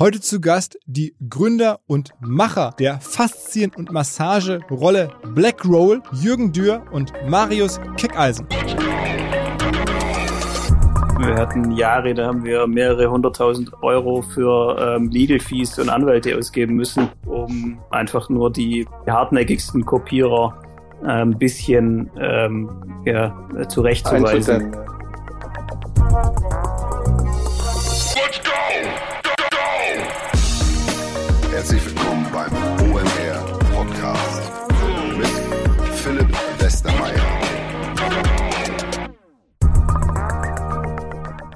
Heute zu Gast die Gründer und Macher der Faszien- und Massagerolle Black Roll, Jürgen Dürr und Marius Keckeisen. Wir hatten Jahre, da haben wir mehrere hunderttausend Euro für ähm, Legal Fees und Anwälte ausgeben müssen, um einfach nur die hartnäckigsten Kopierer äh, ein bisschen ähm, ja, zurechtzuweisen.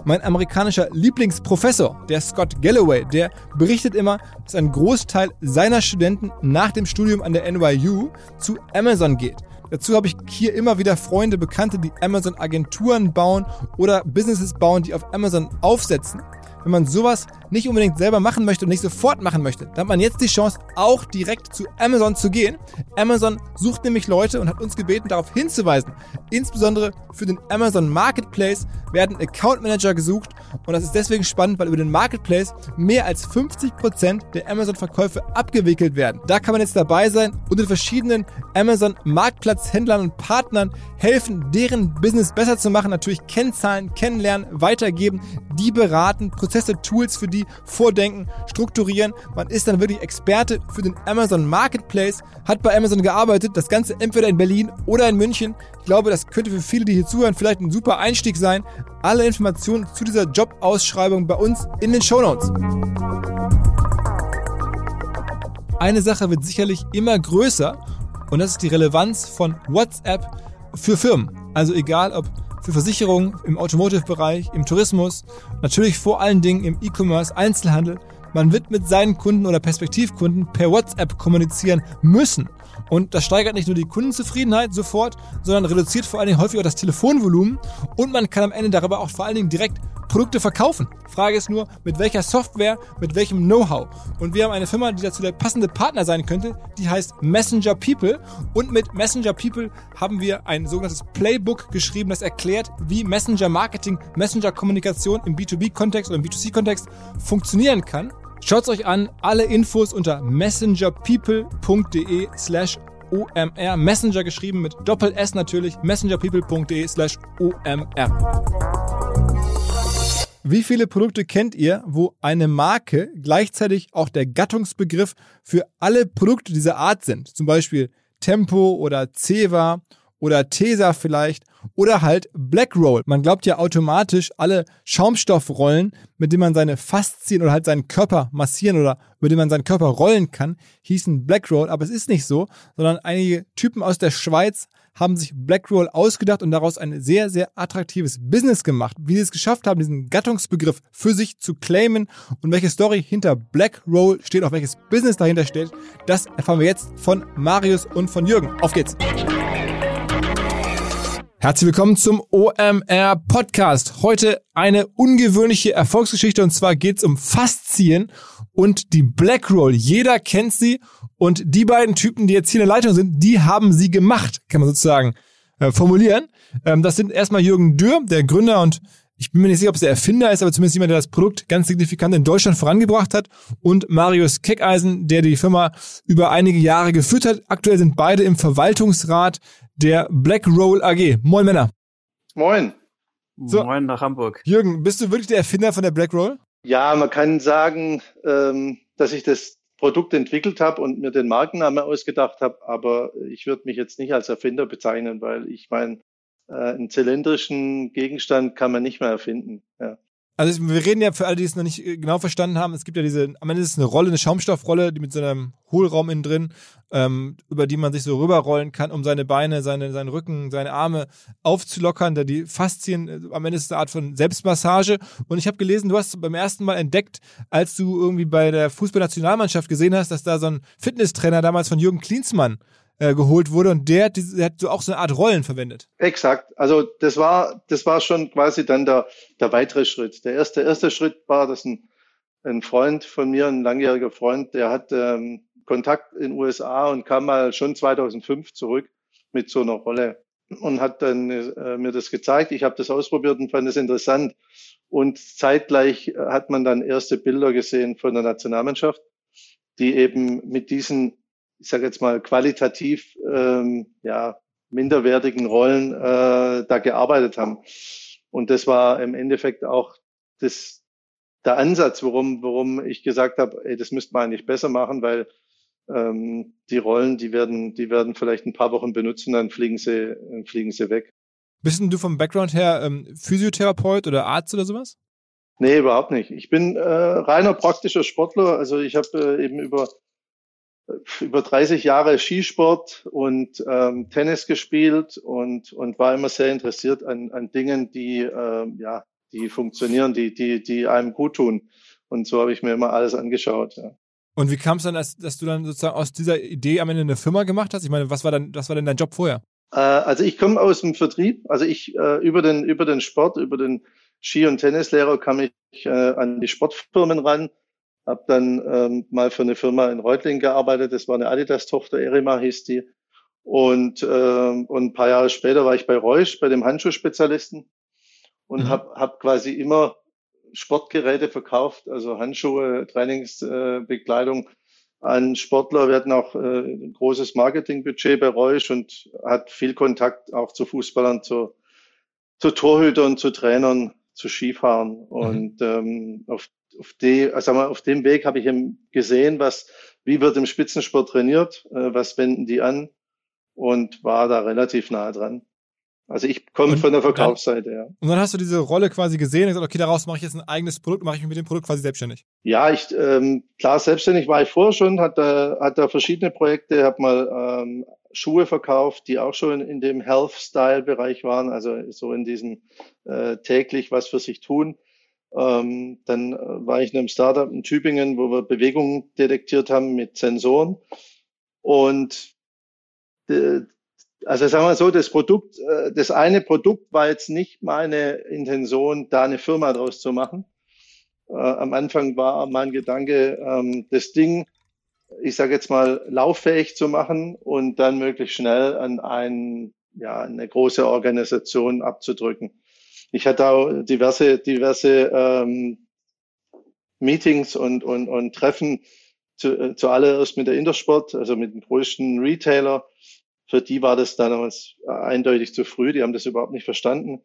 Mein amerikanischer Lieblingsprofessor, der Scott Galloway, der berichtet immer, dass ein Großteil seiner Studenten nach dem Studium an der NYU zu Amazon geht. Dazu habe ich hier immer wieder Freunde, Bekannte, die Amazon-Agenturen bauen oder Businesses bauen, die auf Amazon aufsetzen. Wenn man sowas nicht unbedingt selber machen möchte und nicht sofort machen möchte, dann hat man jetzt die Chance, auch direkt zu Amazon zu gehen. Amazon sucht nämlich Leute und hat uns gebeten, darauf hinzuweisen. Insbesondere für den Amazon Marketplace werden Account Manager gesucht und das ist deswegen spannend, weil über den Marketplace mehr als 50 Prozent der Amazon-Verkäufe abgewickelt werden. Da kann man jetzt dabei sein und den verschiedenen Amazon Marktplatzhändlern und Partnern helfen, deren Business besser zu machen, natürlich Kennzahlen, kennenlernen, weitergeben, die beraten, Prozesse, Tools für die vordenken, strukturieren. Man ist dann wirklich Experte für den Amazon Marketplace, hat bei Amazon gearbeitet, das Ganze entweder in Berlin oder in München. Ich glaube, das könnte für viele, die hier zuhören, vielleicht ein super Einstieg sein. Alle Informationen zu dieser Jobausschreibung bei uns in den Show Notes. Eine Sache wird sicherlich immer größer und das ist die Relevanz von WhatsApp für Firmen. Also egal ob für Versicherungen, im Automotive-Bereich, im Tourismus, natürlich vor allen Dingen im E-Commerce, Einzelhandel. Man wird mit seinen Kunden oder Perspektivkunden per WhatsApp kommunizieren müssen. Und das steigert nicht nur die Kundenzufriedenheit sofort, sondern reduziert vor allen Dingen häufig auch das Telefonvolumen und man kann am Ende darüber auch vor allen Dingen direkt Produkte verkaufen. Frage ist nur, mit welcher Software, mit welchem Know-how. Und wir haben eine Firma, die dazu der passende Partner sein könnte, die heißt Messenger People. Und mit Messenger People haben wir ein sogenanntes Playbook geschrieben, das erklärt, wie Messenger Marketing, Messenger Kommunikation im B2B-Kontext oder im B2C-Kontext funktionieren kann. Schaut's euch an, alle Infos unter messengerpeople.de slash OMR. Messenger geschrieben mit Doppel S natürlich, messengerpeople.de slash OMR. Wie viele Produkte kennt ihr, wo eine Marke gleichzeitig auch der Gattungsbegriff für alle Produkte dieser Art sind? Zum Beispiel Tempo oder Ceva oder Tesa vielleicht oder halt Black Roll. Man glaubt ja automatisch, alle Schaumstoffrollen, mit denen man seine Faszien oder halt seinen Körper massieren oder mit denen man seinen Körper rollen kann, hießen Black Roll, aber es ist nicht so, sondern einige Typen aus der Schweiz haben sich Blackroll ausgedacht und daraus ein sehr, sehr attraktives Business gemacht. Wie sie es geschafft haben, diesen Gattungsbegriff für sich zu claimen und welche Story hinter Blackroll steht, auch welches Business dahinter steht, das erfahren wir jetzt von Marius und von Jürgen. Auf geht's! Herzlich willkommen zum OMR Podcast. Heute eine ungewöhnliche Erfolgsgeschichte und zwar geht's um Faszien und die Black Roll. Jeder kennt sie und die beiden Typen, die jetzt hier in der Leitung sind, die haben sie gemacht, kann man sozusagen äh, formulieren. Ähm, das sind erstmal Jürgen Dürr, der Gründer und ich bin mir nicht sicher, ob es der Erfinder ist, aber zumindest jemand, der das Produkt ganz signifikant in Deutschland vorangebracht hat. Und Marius Keckeisen, der die Firma über einige Jahre geführt hat. Aktuell sind beide im Verwaltungsrat der Black Roll AG. Moin Männer. Moin. So, Moin nach Hamburg. Jürgen, bist du wirklich der Erfinder von der Black Roll? Ja, man kann sagen, ähm, dass ich das Produkt entwickelt habe und mir den Markennamen ausgedacht habe, aber ich würde mich jetzt nicht als Erfinder bezeichnen, weil ich meine, äh, einen zylindrischen Gegenstand kann man nicht mehr erfinden. Ja. Also wir reden ja für alle, die es noch nicht äh, genau verstanden haben, es gibt ja diese, am Ende ist es eine Rolle, eine Schaumstoffrolle, die mit so einem Hohlraum innen drin, ähm, über die man sich so rüberrollen kann, um seine Beine, seine, seinen Rücken, seine Arme aufzulockern, da die Faszien, äh, am Ende ist es eine Art von Selbstmassage. Und ich habe gelesen, du hast beim ersten Mal entdeckt, als du irgendwie bei der Fußballnationalmannschaft gesehen hast, dass da so ein Fitnesstrainer damals von Jürgen Klinsmann äh, geholt wurde und der, der hat so auch so eine Art Rollen verwendet. Exakt. Also das war, das war schon quasi dann der, der weitere Schritt. Der erste, erste Schritt war, dass ein, ein Freund von mir, ein langjähriger Freund, der hat ähm, Kontakt in USA und kam mal schon 2005 zurück mit so einer Rolle und hat dann äh, mir das gezeigt. Ich habe das ausprobiert und fand es interessant. Und zeitgleich hat man dann erste Bilder gesehen von der Nationalmannschaft, die eben mit diesen, ich sage jetzt mal, qualitativ ähm, ja, minderwertigen Rollen äh, da gearbeitet haben. Und das war im Endeffekt auch das, der Ansatz, warum, warum ich gesagt habe, ey, das müsste man eigentlich besser machen, weil ähm, die Rollen, die werden, die werden vielleicht ein paar Wochen benutzen, dann fliegen sie, dann fliegen sie weg. Bist denn du vom Background her ähm, Physiotherapeut oder Arzt oder sowas? Nee, überhaupt nicht. Ich bin äh, reiner praktischer Sportler. Also ich habe äh, eben über über 30 Jahre Skisport und ähm, Tennis gespielt und und war immer sehr interessiert an, an Dingen, die ähm, ja die funktionieren, die die die einem gut tun. Und so habe ich mir immer alles angeschaut. Ja. Und wie kam es dann, dass, dass du dann sozusagen aus dieser Idee am Ende eine Firma gemacht hast? Ich meine, was war dann, was war denn dein Job vorher? Äh, also ich komme aus dem Vertrieb. Also ich äh, über den über den Sport, über den Ski- und Tennislehrer kam ich äh, an die Sportfirmen ran. Hab dann ähm, mal für eine Firma in Reutlingen gearbeitet. Das war eine Adidas-Tochter, Erima hieß die. Und, ähm, und ein paar Jahre später war ich bei Reusch, bei dem Handschuhspezialisten und mhm. habe hab quasi immer Sportgeräte verkauft, also Handschuhe, Trainingsbekleidung an Sportler. Wir hatten auch äh, ein großes Marketingbudget bei Reusch und hat viel Kontakt auch zu Fußballern, zu, zu Torhütern, zu Trainern, zu Skifahren. Mhm. Und ähm, auf, auf, die, also auf dem Weg habe ich eben gesehen, was, wie wird im Spitzensport trainiert, äh, was wenden die an und war da relativ nah dran. Also ich komme von der Verkaufsseite, ja. Und dann hast du diese Rolle quasi gesehen und gesagt, okay, daraus mache ich jetzt ein eigenes Produkt, mache ich mich mit dem Produkt quasi selbstständig. Ja, ich ähm, klar, selbstständig war ich vorher schon, hat da, hat da verschiedene Projekte, habe mal ähm, Schuhe verkauft, die auch schon in dem Health-Style-Bereich waren, also so in diesem äh, täglich was für sich tun. Ähm, dann äh, war ich in einem Startup in Tübingen, wo wir Bewegungen detektiert haben mit Sensoren. Und also sagen wir so, das Produkt, äh, das eine Produkt war jetzt nicht meine Intention, da eine Firma draus zu machen. Äh, am Anfang war mein Gedanke, ähm, das Ding, ich sage jetzt mal, lauffähig zu machen und dann möglichst schnell an ein, ja, eine große Organisation abzudrücken. Ich hatte auch diverse, diverse ähm, Meetings und, und, und Treffen zu, äh, zuallererst mit der Intersport, also mit dem größten Retailer, für die war das damals eindeutig zu früh. Die haben das überhaupt nicht verstanden.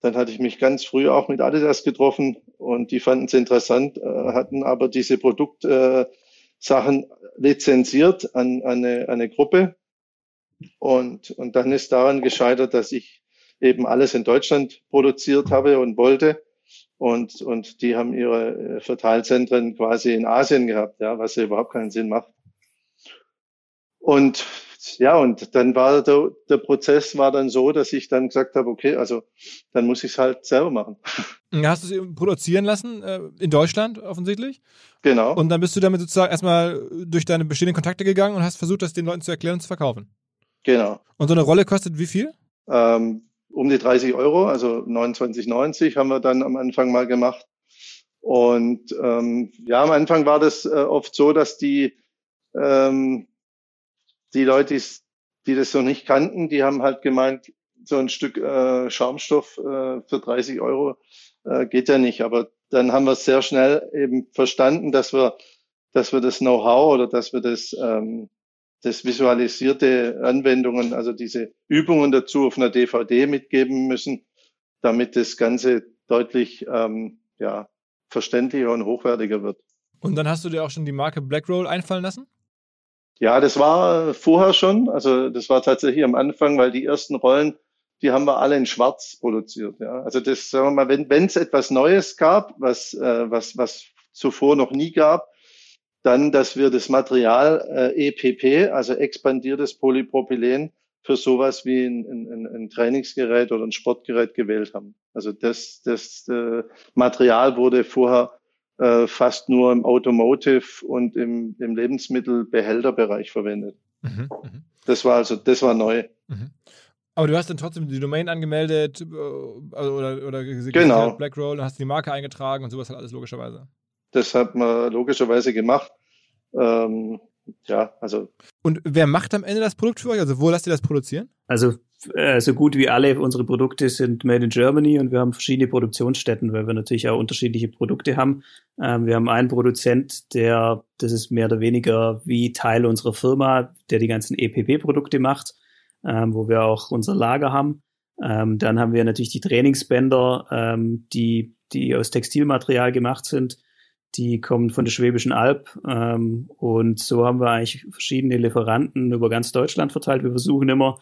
Dann hatte ich mich ganz früh auch mit Adidas getroffen und die fanden es interessant, äh, hatten aber diese Produktsachen äh, lizenziert an, an, eine, eine Gruppe. Und, und dann ist daran gescheitert, dass ich eben alles in Deutschland produziert habe und wollte. Und, und die haben ihre äh, Verteilzentren quasi in Asien gehabt, ja, was ja überhaupt keinen Sinn macht. Und ja, und dann war der, der Prozess war dann so, dass ich dann gesagt habe, okay, also dann muss ich es halt selber machen. Hast du es produzieren lassen äh, in Deutschland offensichtlich? Genau. Und dann bist du damit sozusagen erstmal durch deine bestehenden Kontakte gegangen und hast versucht, das den Leuten zu erklären und zu verkaufen. Genau. Und so eine Rolle kostet wie viel? Ähm, um die 30 Euro, also 29,90 haben wir dann am Anfang mal gemacht. Und ähm, ja, am Anfang war das äh, oft so, dass die ähm, die Leute, die das so nicht kannten, die haben halt gemeint, so ein Stück äh, Schaumstoff äh, für 30 Euro äh, geht ja nicht. Aber dann haben wir sehr schnell eben verstanden, dass wir, dass wir das Know-how oder dass wir das, ähm, das visualisierte Anwendungen, also diese Übungen dazu auf einer DVD mitgeben müssen, damit das Ganze deutlich ähm, ja, verständlicher und hochwertiger wird. Und dann hast du dir auch schon die Marke Blackroll einfallen lassen? Ja, das war vorher schon. Also das war tatsächlich am Anfang, weil die ersten Rollen, die haben wir alle in Schwarz produziert. Ja. Also das, sagen wir mal, wenn wenn es etwas Neues gab, was äh, was was zuvor noch nie gab, dann, dass wir das Material äh, EPP, also expandiertes Polypropylen, für sowas wie ein, ein, ein Trainingsgerät oder ein Sportgerät gewählt haben. Also das, das äh, Material wurde vorher äh, fast nur im Automotive und im, im Lebensmittelbehälterbereich verwendet. Mhm, mhm, das war also, das war neu. Mhm. Aber du hast dann trotzdem die Domain angemeldet äh, also, oder, oder genau. Blackroll hast die Marke eingetragen und sowas halt alles logischerweise. Das hat man logischerweise gemacht. Ähm, ja, also. Und wer macht am Ende das Produkt für euch? Also wo lasst ihr das produzieren? Also äh, so gut wie alle unsere Produkte sind made in Germany und wir haben verschiedene Produktionsstätten, weil wir natürlich auch unterschiedliche Produkte haben. Ähm, wir haben einen Produzent, der, das ist mehr oder weniger wie Teil unserer Firma, der die ganzen EPP-Produkte macht, ähm, wo wir auch unser Lager haben. Ähm, dann haben wir natürlich die Trainingsbänder, ähm, die, die aus Textilmaterial gemacht sind. Die kommen von der Schwäbischen Alb. Ähm, und so haben wir eigentlich verschiedene Lieferanten über ganz Deutschland verteilt. Wir versuchen immer,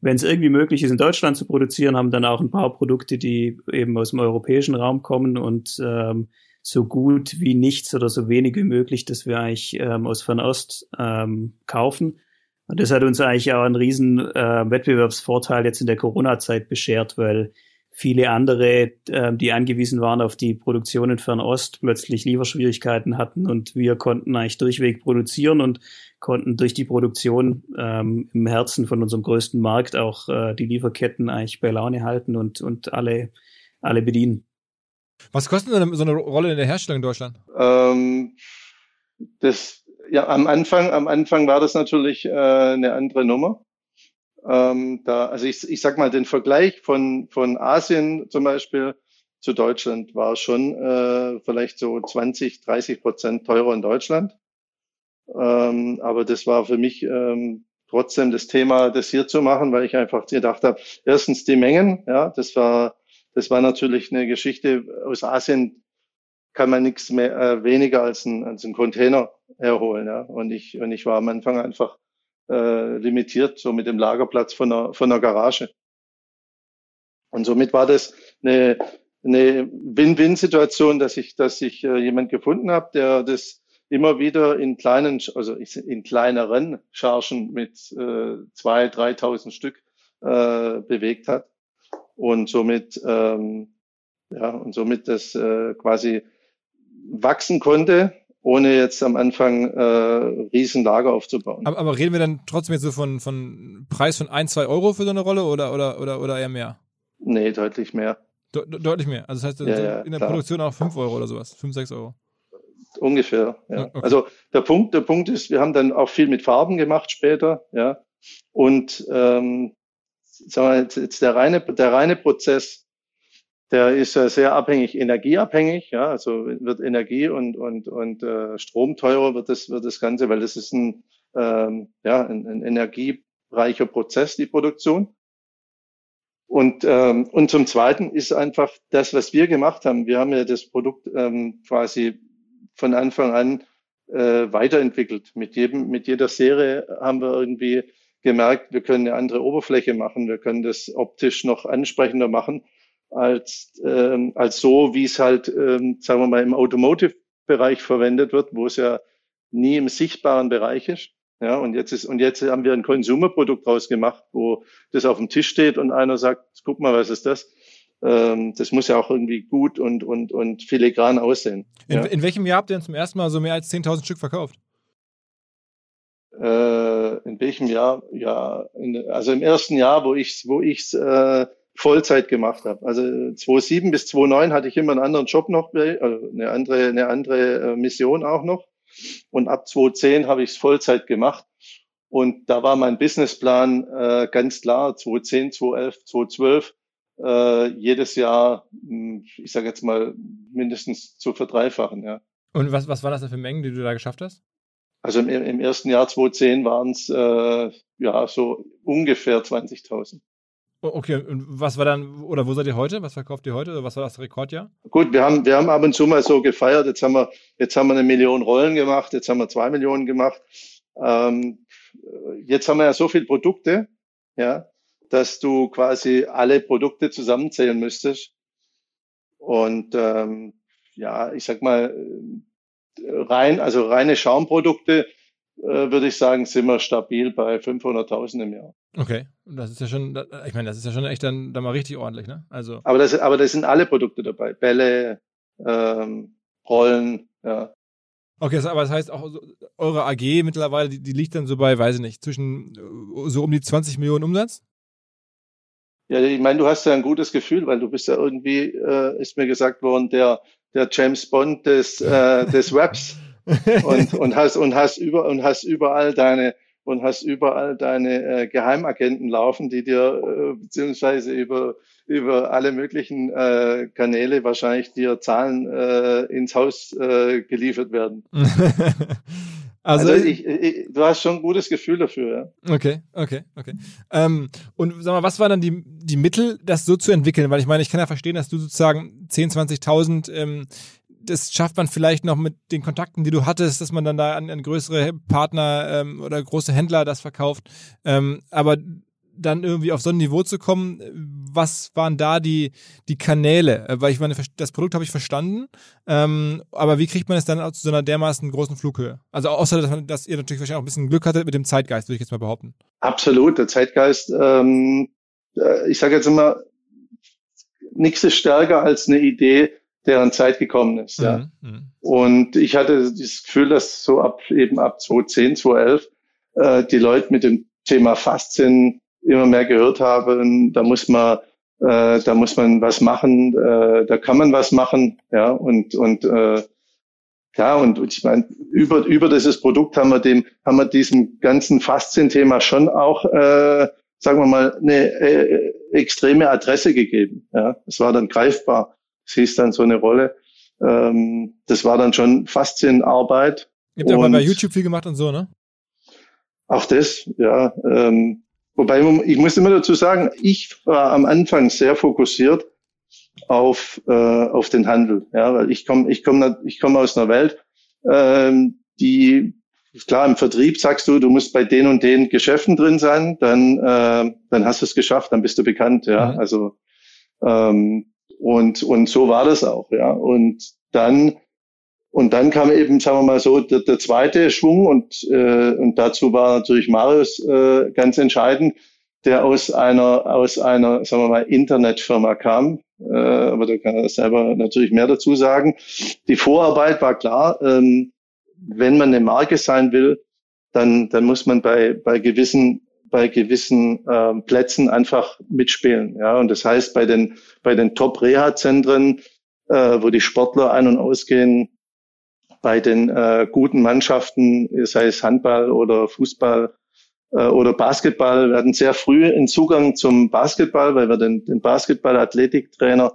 wenn es irgendwie möglich ist, in Deutschland zu produzieren, haben dann auch ein paar Produkte, die eben aus dem europäischen Raum kommen und ähm, so gut wie nichts oder so wenig wie möglich, dass wir eigentlich ähm, aus Fernost ähm, kaufen. Und das hat uns eigentlich auch einen riesen äh, Wettbewerbsvorteil jetzt in der Corona-Zeit beschert, weil viele andere, äh, die angewiesen waren auf die Produktion in Fernost, plötzlich Lieferschwierigkeiten hatten und wir konnten eigentlich durchweg produzieren und konnten durch die Produktion ähm, im Herzen von unserem größten Markt auch äh, die Lieferketten eigentlich bei Laune halten und, und alle, alle bedienen. Was kostet denn so eine Rolle in der Herstellung in Deutschland? Ähm, das, ja, am Anfang, am Anfang war das natürlich äh, eine andere Nummer. Ähm, da, also ich, ich sag mal, den Vergleich von, von Asien zum Beispiel zu Deutschland war schon äh, vielleicht so 20, 30 Prozent teurer in Deutschland. Ähm, aber das war für mich ähm, trotzdem das Thema, das hier zu machen, weil ich einfach gedacht habe, erstens die Mengen, ja, das war, das war natürlich eine Geschichte aus Asien, kann man nichts mehr äh, weniger als ein, als ein Container herholen. Ja. Und ich, und ich war am Anfang einfach äh, limitiert, so mit dem Lagerplatz von einer, von einer Garage. Und somit war das eine, eine Win-Win-Situation, dass ich, dass ich äh, jemand gefunden habe, der das immer wieder in kleinen, also in kleineren Chargen mit äh, zwei, dreitausend Stück äh, bewegt hat und somit ähm, ja und somit das äh, quasi wachsen konnte, ohne jetzt am Anfang äh, riesen Lager aufzubauen. Aber, aber reden wir dann trotzdem jetzt so von von Preis von ein, zwei Euro für so eine Rolle oder oder oder oder eher mehr? Nee, deutlich mehr. De deutlich mehr. Also das heißt ja, ja, in der klar. Produktion auch fünf Euro oder sowas, fünf, sechs Euro. Ungefähr, ja. Okay. Also der Punkt, der Punkt ist, wir haben dann auch viel mit Farben gemacht später, ja. Und ähm, sagen wir jetzt, jetzt der reine, der reine Prozess, der ist ja sehr abhängig, energieabhängig, ja. Also wird Energie und und und äh, Strom teurer wird das wird das Ganze, weil das ist ein ähm, ja ein, ein energiereicher Prozess die Produktion. Und, ähm, und zum Zweiten ist einfach das, was wir gemacht haben. Wir haben ja das Produkt ähm, quasi von Anfang an äh, weiterentwickelt. Mit jedem, mit jeder Serie haben wir irgendwie gemerkt, wir können eine andere Oberfläche machen, wir können das optisch noch ansprechender machen als ähm, als so, wie es halt, ähm, sagen wir mal, im Automotive-Bereich verwendet wird, wo es ja nie im sichtbaren Bereich ist. Ja, und jetzt ist, und jetzt haben wir ein Konsumerprodukt draus gemacht, wo das auf dem Tisch steht und einer sagt, guck mal, was ist das? ähm, das muss ja auch irgendwie gut und, und, und filigran aussehen. In, ja. in welchem Jahr habt ihr denn zum ersten Mal so mehr als 10.000 Stück verkauft? Äh, in welchem Jahr? Ja, in, also im ersten Jahr, wo ich wo ich's äh, Vollzeit gemacht habe. Also 2007 bis 2009 hatte ich immer einen anderen Job noch, also eine andere eine andere äh, Mission auch noch. Und ab 2010 habe ich es Vollzeit gemacht. Und da war mein Businessplan äh, ganz klar, 2010, 2011, 2012 äh, jedes Jahr, hm, ich sage jetzt mal, mindestens zu verdreifachen. Ja. Und was, was war das denn für Mengen, die du da geschafft hast? Also im, im ersten Jahr 2010 waren es äh, ja so ungefähr 20.000. Okay, und was war dann, oder wo seid ihr heute? Was verkauft ihr heute? Oder was war das Rekordjahr? Gut, wir haben, wir haben ab und zu mal so gefeiert. Jetzt haben wir, jetzt haben wir eine Million Rollen gemacht. Jetzt haben wir zwei Millionen gemacht. Ähm, jetzt haben wir ja so viele Produkte, ja, dass du quasi alle Produkte zusammenzählen müsstest. Und ähm, ja, ich sag mal, rein, also reine Schaumprodukte, äh, würde ich sagen, sind wir stabil bei 500.000 im Jahr. Okay, das ist ja schon, ich meine, das ist ja schon echt dann, dann mal richtig ordentlich, ne? Also. Aber das, aber das sind alle Produkte dabei. Bälle, ähm, Rollen, ja. Okay, aber das heißt auch, eure AG mittlerweile, die, die liegt dann so bei, weiß ich nicht, zwischen so um die 20 Millionen Umsatz? Ja, ich meine, du hast ja ein gutes Gefühl, weil du bist ja irgendwie, äh, ist mir gesagt worden, der, der James Bond des, äh, des Webs und, und hast und hast über und hast überall deine und hast überall deine äh, Geheimagenten laufen, die dir äh, beziehungsweise über über alle möglichen äh, Kanäle wahrscheinlich dir Zahlen äh, ins Haus äh, geliefert werden. Also, also ich, ich, du hast schon ein gutes Gefühl dafür, ja. Okay, okay, okay. Ähm, und sag mal, was waren dann die, die Mittel, das so zu entwickeln? Weil ich meine, ich kann ja verstehen, dass du sozusagen 10, 20.000, ähm, das schafft man vielleicht noch mit den Kontakten, die du hattest, dass man dann da an, an größere Partner ähm, oder große Händler das verkauft. Ähm, aber dann irgendwie auf so ein Niveau zu kommen, was waren da die, die Kanäle? Äh, weil ich meine, das Produkt habe ich verstanden, ähm, aber wie kriegt man es dann zu so einer dermaßen großen Flughöhe? Also außer, dass, man, dass ihr natürlich wahrscheinlich auch ein bisschen Glück hattet mit dem Zeitgeist, würde ich jetzt mal behaupten. Absolut, der Zeitgeist, ähm, äh, ich sage jetzt immer, nichts ist stärker als eine Idee, deren Zeit gekommen ist. Ja. Mhm, mhm. Und ich hatte das Gefühl, dass so ab eben ab 2010, 2011 äh, die Leute mit dem Thema Faszien immer mehr gehört habe, da muss man, äh, da muss man was machen, äh, da kann man was machen, ja, und, und, äh, ja, und, und ich meine, über, über dieses Produkt haben wir dem, haben wir diesem ganzen Faszien-Thema schon auch, äh, sagen wir mal, eine äh, extreme Adresse gegeben. Ja, es war dann greifbar. Es hieß dann so eine Rolle. Ähm, das war dann schon Faszienarbeit. Ihr habt ja mal bei YouTube viel gemacht und so, ne? Auch das, ja. Ähm, Wobei, ich muss immer dazu sagen, ich war am Anfang sehr fokussiert auf, äh, auf den Handel. Ja, weil ich komme ich komm, ich komm aus einer Welt, ähm, die, klar, im Vertrieb sagst du, du musst bei den und den Geschäften drin sein, dann, äh, dann hast du es geschafft, dann bist du bekannt. Ja, mhm. also, ähm, und, und so war das auch. Ja, und dann und dann kam eben, sagen wir mal so, der, der zweite Schwung und, äh, und dazu war natürlich Marius äh, ganz entscheidend, der aus einer, aus einer, sagen wir mal, Internetfirma kam. Äh, aber da kann er selber natürlich mehr dazu sagen. Die Vorarbeit war klar, ähm, wenn man eine Marke sein will, dann, dann muss man bei, bei gewissen bei gewissen äh, Plätzen einfach mitspielen. Ja, und das heißt bei den bei den Top-Reha-Zentren, äh, wo die Sportler ein- und ausgehen, bei den äh, guten Mannschaften, sei es Handball oder Fußball äh, oder Basketball, wir hatten sehr früh einen Zugang zum Basketball, weil wir den, den Basketball-Athletiktrainer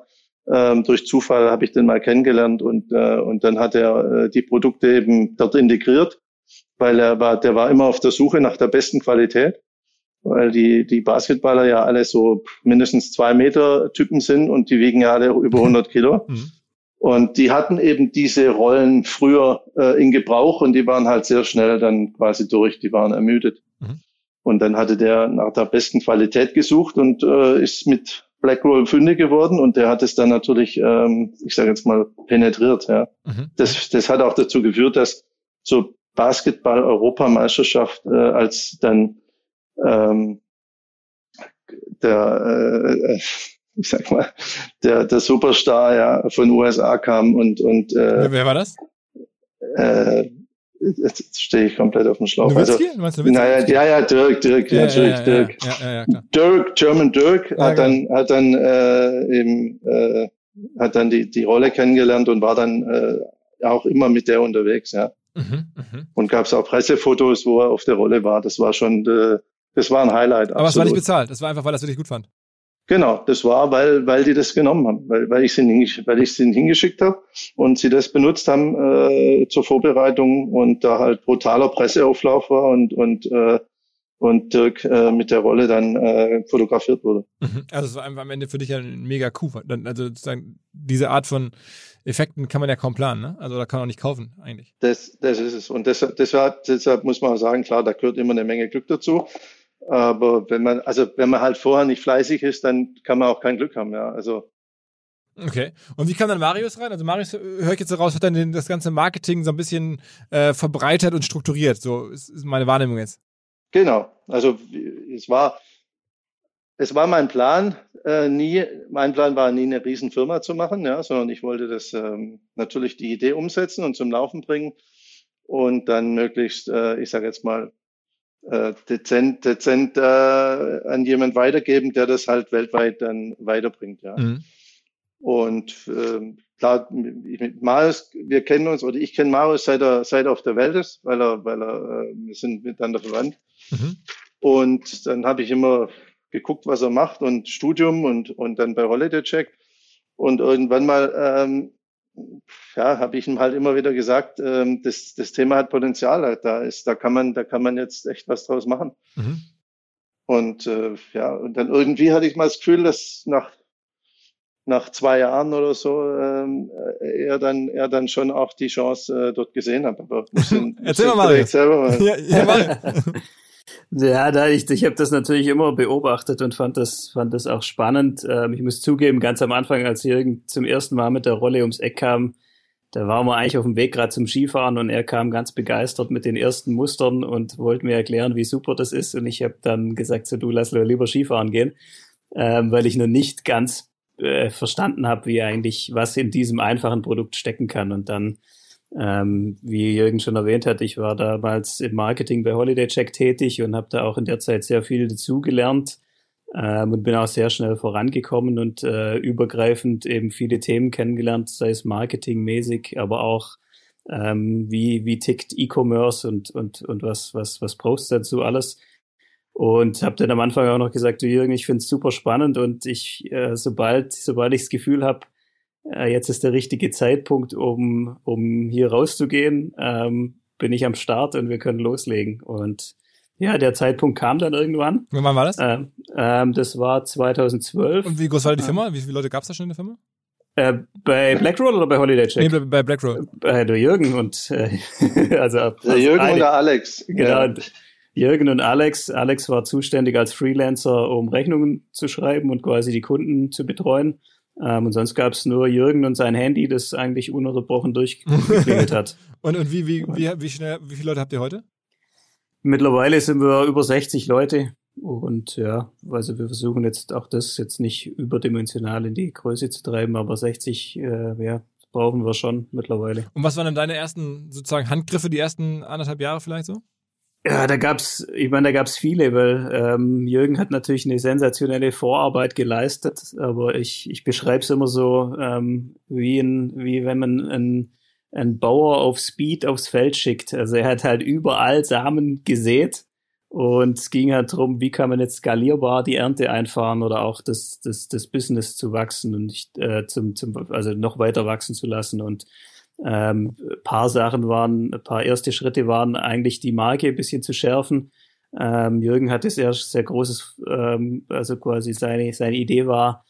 ähm, durch Zufall habe ich den mal kennengelernt und äh, und dann hat er äh, die Produkte eben dort integriert, weil er war, der war immer auf der Suche nach der besten Qualität, weil die die Basketballer ja alle so mindestens zwei Meter Typen sind und die wiegen ja alle über 100 Kilo. Mhm. Und die hatten eben diese Rollen früher äh, in Gebrauch und die waren halt sehr schnell dann quasi durch, die waren ermüdet. Mhm. Und dann hatte der nach der besten Qualität gesucht und äh, ist mit Blackroll fündig geworden und der hat es dann natürlich, ähm, ich sage jetzt mal, penetriert. Ja. Mhm. Das, das hat auch dazu geführt, dass zur Basketball-Europameisterschaft, äh, als dann ähm, der äh, ich sag mal, der, der Superstar ja von USA kam und und äh, wer war das? Äh, jetzt stehe ich komplett auf dem Schlauch. Nowitzki? Also, Meinst du naja, ja, ja, Dirk, Dirk, ja, natürlich, ja, ja, Dirk. Dirk, German Dirk, hat dann, hat dann äh, eben, äh, hat dann die, die Rolle kennengelernt und war dann äh, auch immer mit der unterwegs, ja. Mhm, mh. Und gab es auch Pressefotos, wo er auf der Rolle war. Das war schon, äh, das war ein Highlight. Aber absolut. es war nicht bezahlt. Das war einfach, weil er es wirklich gut fand. Genau, das war, weil, weil die das genommen haben, weil, weil ich sie, weil ich sie hingeschickt habe und sie das benutzt haben äh, zur Vorbereitung und da halt brutaler Presseauflauf war und und äh, und Dirk äh, mit der Rolle dann äh, fotografiert wurde. Mhm. Also es war am Ende für dich ein mega Coup. Also sozusagen diese Art von Effekten kann man ja kaum planen, ne? Also da kann man auch nicht kaufen eigentlich. Das, das ist es. Und deshalb, deshalb, deshalb muss man sagen, klar, da gehört immer eine Menge Glück dazu. Aber wenn man, also wenn man halt vorher nicht fleißig ist, dann kann man auch kein Glück haben, ja. Also. Okay. Und wie kam dann Marius rein? Also Marius, äh, höre ich jetzt raus, hat dann den, das ganze Marketing so ein bisschen äh, verbreitert und strukturiert. So ist, ist meine Wahrnehmung jetzt. Genau. Also es war, es war mein Plan, äh, nie, mein Plan war nie eine Riesenfirma zu machen, ja, sondern ich wollte das ähm, natürlich die Idee umsetzen und zum Laufen bringen und dann möglichst, äh, ich sage jetzt mal, äh, dezent, dezent äh, an jemand weitergeben, der das halt weltweit dann weiterbringt. Ja. Mhm. Und äh, klar, mit Marius, wir kennen uns, oder ich kenne Marius seit er, seit er auf der Welt ist, weil er, weil er, äh, wir sind miteinander verwandt. Mhm. Und dann habe ich immer geguckt, was er macht und Studium und, und dann bei Holiday Check. Und irgendwann mal, ähm, ja, habe ich ihm halt immer wieder gesagt, ähm, das, das Thema hat Potenzial, da ist, da kann man, da kann man jetzt echt was draus machen. Mhm. Und äh, ja, und dann irgendwie hatte ich mal das Gefühl, dass nach nach zwei Jahren oder so ähm, er dann er dann schon auch die Chance äh, dort gesehen hat. Aber muss ihn, Erzähl mal, mal. Selber mal. Ja, ja, mal. Ja, da ich, ich habe das natürlich immer beobachtet und fand das, fand das auch spannend. Ähm, ich muss zugeben, ganz am Anfang, als Jürgen zum ersten Mal mit der Rolle ums Eck kam, da waren wir eigentlich auf dem Weg gerade zum Skifahren und er kam ganz begeistert mit den ersten Mustern und wollte mir erklären, wie super das ist. Und ich habe dann gesagt, so du lass lieber Skifahren gehen, ähm, weil ich noch nicht ganz äh, verstanden habe, wie eigentlich was in diesem einfachen Produkt stecken kann. Und dann ähm, wie Jürgen schon erwähnt hat, ich war damals im Marketing bei Holiday Check tätig und habe da auch in der Zeit sehr viel dazugelernt ähm, und bin auch sehr schnell vorangekommen und äh, übergreifend eben viele Themen kennengelernt, sei es marketingmäßig, aber auch ähm, wie, wie tickt E-Commerce und, und, und was, was, was brauchst du dazu alles. Und habe dann am Anfang auch noch gesagt, du Jürgen, ich finde es super spannend und ich, äh, sobald, sobald ich das Gefühl habe, äh, jetzt ist der richtige Zeitpunkt, um, um hier rauszugehen, ähm, bin ich am Start und wir können loslegen. Und ja, der Zeitpunkt kam dann irgendwann. Und wann war das? Ähm, ähm, das war 2012. Und wie groß war die Firma? Wie viele Leute gab es da schon in der Firma? Äh, bei Blackroll oder bei Holiday Check? Nee, bei Blackroll. Bei der Jürgen und äh, also der Jürgen eine, und der Alex. Genau. Ja. Jürgen und Alex. Alex war zuständig als Freelancer, um Rechnungen zu schreiben und quasi die Kunden zu betreuen. Ähm, und sonst gab es nur Jürgen und sein Handy, das eigentlich ununterbrochen durchgeklingelt hat. und und wie, wie, wie, wie, schnell, wie viele Leute habt ihr heute? Mittlerweile sind wir über 60 Leute. Und ja, also wir versuchen jetzt auch das jetzt nicht überdimensional in die Größe zu treiben, aber 60 äh, ja, brauchen wir schon mittlerweile. Und was waren denn deine ersten sozusagen Handgriffe, die ersten anderthalb Jahre vielleicht so? Ja, da gab's, ich meine, da gab's viele, weil ähm, Jürgen hat natürlich eine sensationelle Vorarbeit geleistet, aber ich, ich beschreibe es immer so, ähm, wie, ein, wie wenn man ein, ein Bauer auf Speed aufs Feld schickt. Also er hat halt überall Samen gesät und es ging halt darum, wie kann man jetzt skalierbar die Ernte einfahren oder auch das, das, das Business zu wachsen und nicht, äh, zum, zum, also noch weiter wachsen zu lassen. Und ähm, paar Sachen waren, ein paar erste Schritte waren eigentlich die Marke ein bisschen zu schärfen. Ähm, Jürgen hatte sehr, sehr großes, ähm, also quasi seine, seine Idee war,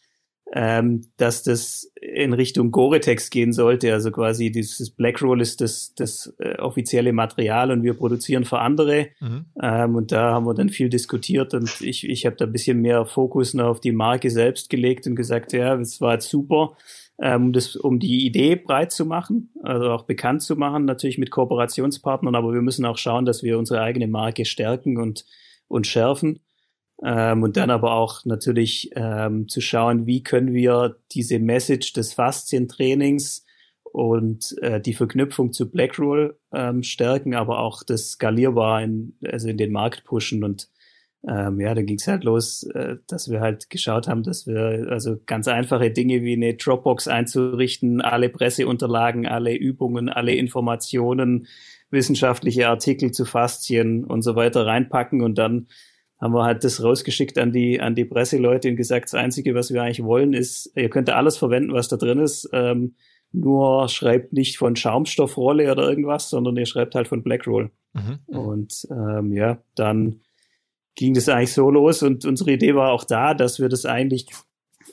ähm, dass das in Richtung Gore-Tex gehen sollte. Also quasi dieses Black Roll ist das, das äh, offizielle Material und wir produzieren für andere. Mhm. Ähm, und da haben wir dann viel diskutiert und ich, ich habe da ein bisschen mehr Fokus noch auf die Marke selbst gelegt und gesagt, ja, es war jetzt super ähm, das, um die Idee breit zu machen, also auch bekannt zu machen, natürlich mit Kooperationspartnern, aber wir müssen auch schauen, dass wir unsere eigene Marke stärken und, und schärfen. Ähm, und dann aber auch natürlich ähm, zu schauen, wie können wir diese Message des Faszientrainings und äh, die Verknüpfung zu Blackroll ähm, stärken, aber auch das skalierbar in, also in den Markt pushen und ähm, ja, dann ging es halt los, äh, dass wir halt geschaut haben, dass wir also ganz einfache Dinge wie eine Dropbox einzurichten, alle Presseunterlagen, alle Übungen, alle Informationen, wissenschaftliche Artikel zu Faszien und so weiter reinpacken und dann haben wir halt das rausgeschickt an die an die Presseleute und gesagt, das Einzige, was wir eigentlich wollen, ist, ihr könnt alles verwenden, was da drin ist, ähm, nur schreibt nicht von Schaumstoffrolle oder irgendwas, sondern ihr schreibt halt von Blackroll. Mhm. Und ähm, ja, dann ging das eigentlich so los und unsere Idee war auch da, dass wir das eigentlich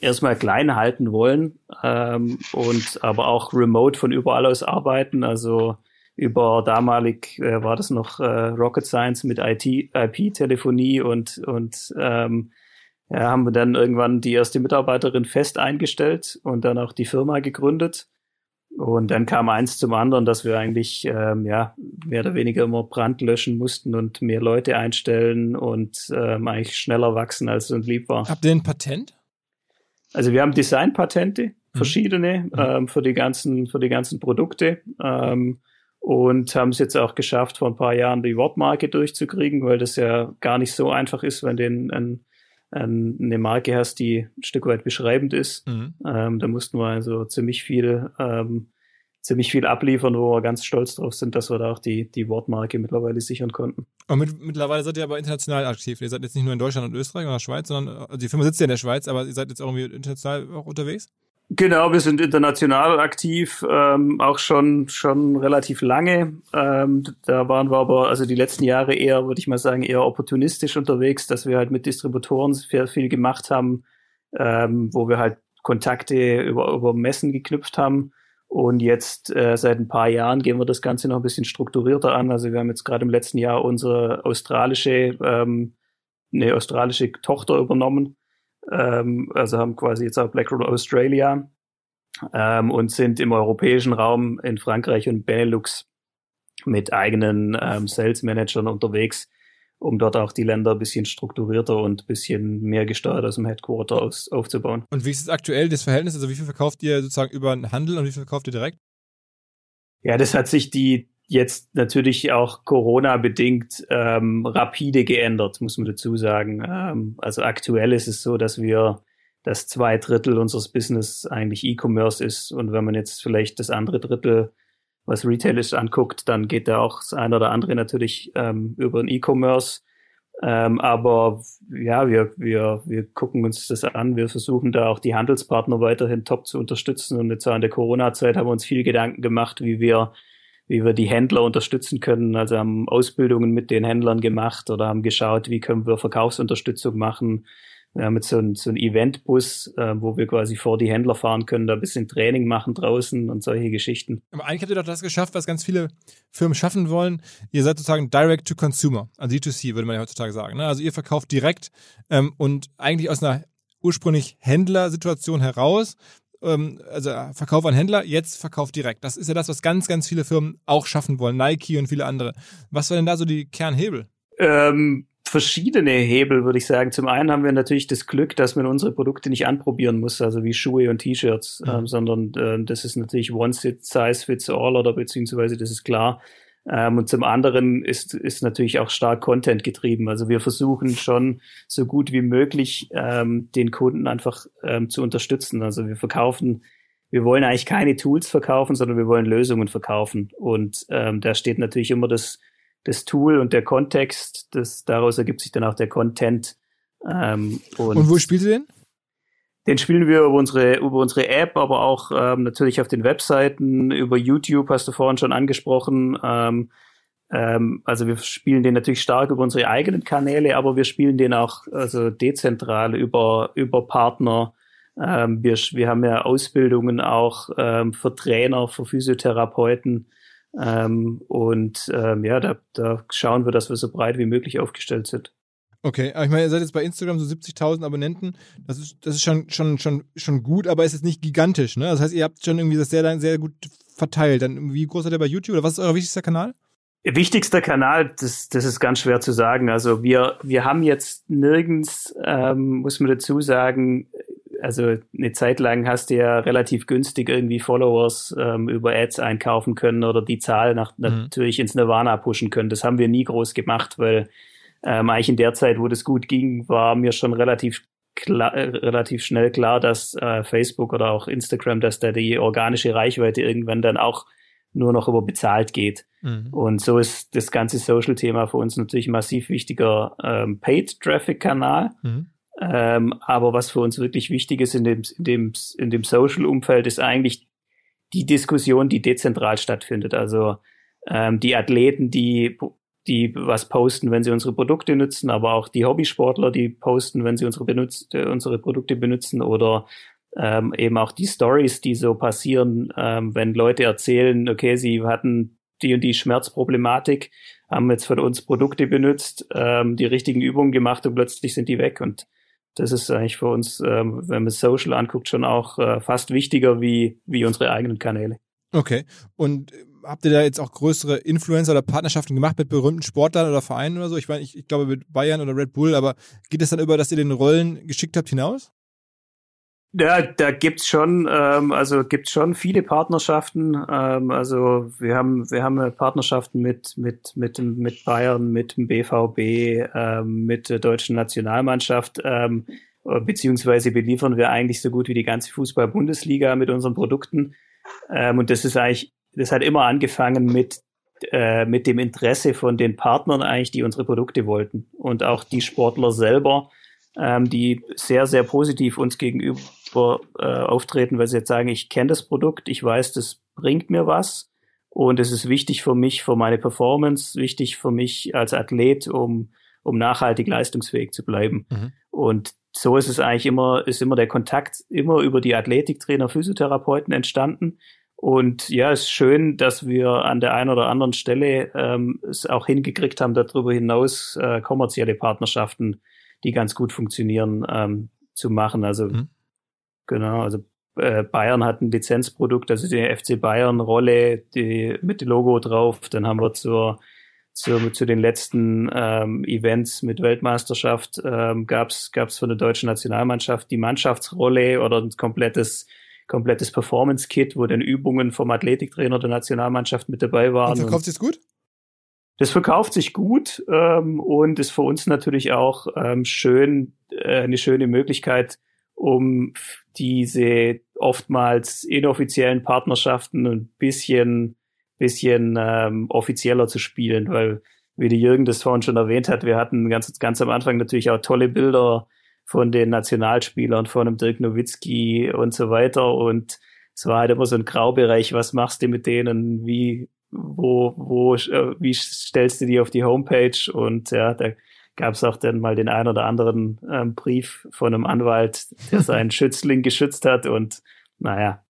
erstmal klein halten wollen ähm, und aber auch remote von überall aus arbeiten. Also über damalig äh, war das noch äh, Rocket Science mit IT, IP-Telefonie und und ähm, ja, haben wir dann irgendwann die erste Mitarbeiterin fest eingestellt und dann auch die Firma gegründet. Und dann kam eins zum anderen, dass wir eigentlich ähm, ja mehr oder weniger immer Brand löschen mussten und mehr Leute einstellen und ähm, eigentlich schneller wachsen, als uns lieb war. Habt ihr ein Patent? Also wir haben Designpatente, mhm. verschiedene mhm. ähm, für die ganzen für die ganzen Produkte ähm, und haben es jetzt auch geschafft, vor ein paar Jahren die Wortmarke durchzukriegen, weil das ja gar nicht so einfach ist, wenn den ein eine Marke hast, die ein Stück weit beschreibend ist. Mhm. Ähm, da mussten wir also ziemlich viel, ähm, ziemlich viel abliefern, wo wir ganz stolz drauf sind, dass wir da auch die, die Wortmarke mittlerweile sichern konnten. Und mit, mittlerweile seid ihr aber international aktiv. Ihr seid jetzt nicht nur in Deutschland und Österreich oder Schweiz, sondern also die Firma sitzt ja in der Schweiz, aber ihr seid jetzt auch irgendwie international auch unterwegs? Genau, wir sind international aktiv, ähm, auch schon schon relativ lange. Ähm, da waren wir aber also die letzten Jahre eher, würde ich mal sagen, eher opportunistisch unterwegs, dass wir halt mit Distributoren sehr viel gemacht haben, ähm, wo wir halt Kontakte über über Messen geknüpft haben. Und jetzt äh, seit ein paar Jahren gehen wir das Ganze noch ein bisschen strukturierter an. Also wir haben jetzt gerade im letzten Jahr unsere australische ähm, eine australische Tochter übernommen ähm, also haben quasi jetzt auch BlackRock Australia ähm, und sind im europäischen Raum in Frankreich und Benelux mit eigenen ähm, Sales Managern unterwegs, um dort auch die Länder ein bisschen strukturierter und ein bisschen mehr gesteuert aus dem Headquarter aus aufzubauen. Und wie ist es aktuell das Verhältnis? Also wie viel verkauft ihr sozusagen über den Handel und wie viel verkauft ihr direkt? Ja, das hat sich die jetzt natürlich auch Corona-bedingt ähm, rapide geändert, muss man dazu sagen. Ähm, also aktuell ist es so, dass wir dass zwei Drittel unseres Business eigentlich E-Commerce ist. Und wenn man jetzt vielleicht das andere Drittel, was Retail ist, anguckt, dann geht da auch das eine oder andere natürlich ähm, über den E-Commerce. Ähm, aber ja, wir, wir, wir gucken uns das an. Wir versuchen da auch die Handelspartner weiterhin top zu unterstützen. Und jetzt auch in der Corona-Zeit haben wir uns viel Gedanken gemacht, wie wir wie wir die Händler unterstützen können. Also haben Ausbildungen mit den Händlern gemacht oder haben geschaut, wie können wir Verkaufsunterstützung machen. Wir haben jetzt so einen so Eventbus, äh, wo wir quasi vor die Händler fahren können, da ein bisschen Training machen draußen und solche Geschichten. Aber eigentlich habt ihr doch das geschafft, was ganz viele Firmen schaffen wollen. Ihr seid sozusagen Direct to Consumer, also D2C würde man ja heutzutage sagen. Ne? Also ihr verkauft direkt ähm, und eigentlich aus einer ursprünglich Händlersituation heraus also Verkauf an Händler, jetzt Verkauf direkt. Das ist ja das, was ganz, ganz viele Firmen auch schaffen wollen, Nike und viele andere. Was war denn da so die Kernhebel? Ähm, verschiedene Hebel, würde ich sagen. Zum einen haben wir natürlich das Glück, dass man unsere Produkte nicht anprobieren muss, also wie Schuhe und T-Shirts, mhm. ähm, sondern äh, das ist natürlich One Size Fits All oder beziehungsweise das ist klar, ähm, und zum anderen ist, ist natürlich auch stark Content getrieben. Also wir versuchen schon so gut wie möglich ähm, den Kunden einfach ähm, zu unterstützen. Also wir verkaufen, wir wollen eigentlich keine Tools verkaufen, sondern wir wollen Lösungen verkaufen. Und ähm, da steht natürlich immer das, das Tool und der Kontext. Das, daraus ergibt sich dann auch der Content. Ähm, und, und wo spielt ihr den? Den spielen wir über unsere, über unsere App, aber auch ähm, natürlich auf den Webseiten, über YouTube, hast du vorhin schon angesprochen. Ähm, ähm, also wir spielen den natürlich stark über unsere eigenen Kanäle, aber wir spielen den auch also dezentral über, über Partner. Ähm, wir, wir haben ja Ausbildungen auch ähm, für Trainer, für Physiotherapeuten. Ähm, und ähm, ja, da, da schauen wir, dass wir so breit wie möglich aufgestellt sind. Okay, aber ich meine, ihr seid jetzt bei Instagram so 70.000 Abonnenten. Das ist, das ist schon, schon, schon, schon gut, aber ist jetzt nicht gigantisch, ne? Das heißt, ihr habt schon irgendwie das sehr, sehr gut verteilt. Dann, wie groß seid ihr bei YouTube oder was ist euer wichtigster Kanal? Wichtigster Kanal, das, das ist ganz schwer zu sagen. Also wir, wir haben jetzt nirgends, ähm, muss man dazu sagen, also eine Zeit lang hast du ja relativ günstig irgendwie Followers ähm, über Ads einkaufen können oder die Zahl nach, mhm. natürlich ins Nirvana pushen können. Das haben wir nie groß gemacht, weil ähm, eigentlich in der Zeit, wo das gut ging, war mir schon relativ klar, äh, relativ schnell klar, dass äh, Facebook oder auch Instagram, dass da die organische Reichweite irgendwann dann auch nur noch über bezahlt geht. Mhm. Und so ist das ganze Social-Thema für uns natürlich ein massiv wichtiger ähm, Paid-Traffic-Kanal. Mhm. Ähm, aber was für uns wirklich wichtig ist in dem, in dem, in dem Social-Umfeld, ist eigentlich die Diskussion, die dezentral stattfindet. Also ähm, die Athleten, die die was posten, wenn sie unsere Produkte nutzen, aber auch die Hobbysportler, die posten, wenn sie unsere, benutzt, äh, unsere Produkte benutzen oder ähm, eben auch die Stories, die so passieren, ähm, wenn Leute erzählen, okay, sie hatten die und die Schmerzproblematik, haben jetzt von uns Produkte benutzt, ähm, die richtigen Übungen gemacht und plötzlich sind die weg. Und das ist eigentlich für uns, ähm, wenn man Social anguckt, schon auch äh, fast wichtiger wie, wie unsere eigenen Kanäle. Okay. Und habt ihr da jetzt auch größere Influencer oder Partnerschaften gemacht mit berühmten Sportlern oder Vereinen oder so? Ich meine, ich, ich glaube mit Bayern oder Red Bull, aber geht es dann über, dass ihr den Rollen geschickt habt hinaus? Ja, da gibt's schon, ähm, also gibt's schon viele Partnerschaften. Ähm, also wir haben, wir haben Partnerschaften mit mit mit mit Bayern, mit dem BVB, ähm, mit der deutschen Nationalmannschaft. Ähm, beziehungsweise beliefern wir eigentlich so gut wie die ganze Fußball-Bundesliga mit unseren Produkten. Ähm, und das ist eigentlich, das hat immer angefangen mit äh, mit dem Interesse von den Partnern eigentlich, die unsere Produkte wollten und auch die Sportler selber ähm, die sehr, sehr positiv uns gegenüber äh, auftreten, weil sie jetzt sagen, ich kenne das Produkt, ich weiß, das bringt mir was und es ist wichtig für mich, für meine Performance, wichtig für mich als Athlet, um, um nachhaltig leistungsfähig zu bleiben. Mhm. Und so ist es eigentlich immer, ist immer der Kontakt immer über die Athletiktrainer, Physiotherapeuten entstanden. Und ja, es ist schön, dass wir an der einen oder anderen Stelle ähm, es auch hingekriegt haben, darüber hinaus äh, kommerzielle Partnerschaften die ganz gut funktionieren, ähm, zu machen. Also mhm. genau, also äh, Bayern hat ein Lizenzprodukt, also die FC Bayern Rolle, die mit dem Logo drauf. Dann haben wir zur, zur zu den letzten ähm, Events mit Weltmeisterschaft ähm, gab's gab's von der deutschen Nationalmannschaft die Mannschaftsrolle oder ein komplettes komplettes Performance-Kit, wo dann Übungen vom Athletiktrainer der Nationalmannschaft mit dabei waren. Und verkauft sich's gut? Das verkauft sich gut ähm, und ist für uns natürlich auch ähm, schön, äh, eine schöne Möglichkeit, um diese oftmals inoffiziellen Partnerschaften ein bisschen, bisschen ähm, offizieller zu spielen, weil, wie der Jürgen das vorhin schon erwähnt hat, wir hatten ganz, ganz am Anfang natürlich auch tolle Bilder von den Nationalspielern, von dem Dirk Nowitzki und so weiter und es war halt immer so ein Graubereich, was machst du mit denen, wie wo, wo, äh, wie stellst du die auf die Homepage? Und ja, da gab es auch dann mal den ein oder anderen ähm, Brief von einem Anwalt, der seinen Schützling geschützt hat und naja.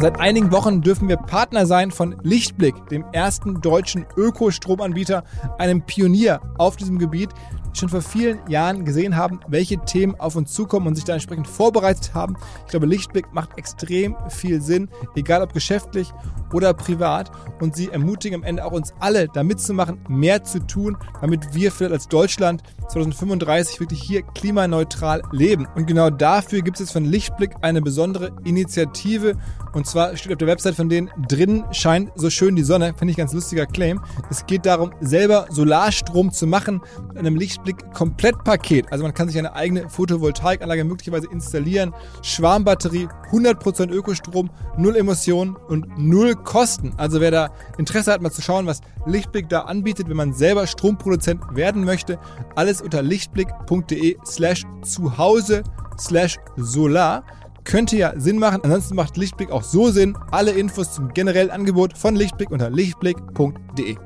Seit einigen Wochen dürfen wir Partner sein von Lichtblick, dem ersten deutschen Ökostromanbieter, einem Pionier auf diesem Gebiet schon vor vielen Jahren gesehen haben, welche Themen auf uns zukommen und sich da entsprechend vorbereitet haben. Ich glaube, Lichtblick macht extrem viel Sinn, egal ob geschäftlich oder privat. Und sie ermutigen am Ende auch uns alle, da mitzumachen, mehr zu tun, damit wir vielleicht als Deutschland 2035 wirklich hier klimaneutral leben. Und genau dafür gibt es jetzt von Lichtblick eine besondere Initiative. Und zwar steht auf der Website von denen, drinnen scheint so schön die Sonne. Finde ich ganz lustiger Claim. Es geht darum, selber Solarstrom zu machen mit einem Lichtblick-Komplettpaket. Also man kann sich eine eigene Photovoltaikanlage möglicherweise installieren. Schwarmbatterie, 100% Ökostrom, null Emissionen und null Kosten. Also wer da Interesse hat, mal zu schauen, was Lichtblick da anbietet, wenn man selber Stromproduzent werden möchte, alles unter lichtblick.de slash zuhause slash solar. Könnte ja Sinn machen. Ansonsten macht Lichtblick auch so Sinn. Alle Infos zum generellen Angebot von Lichtblick unter lichtblick.de.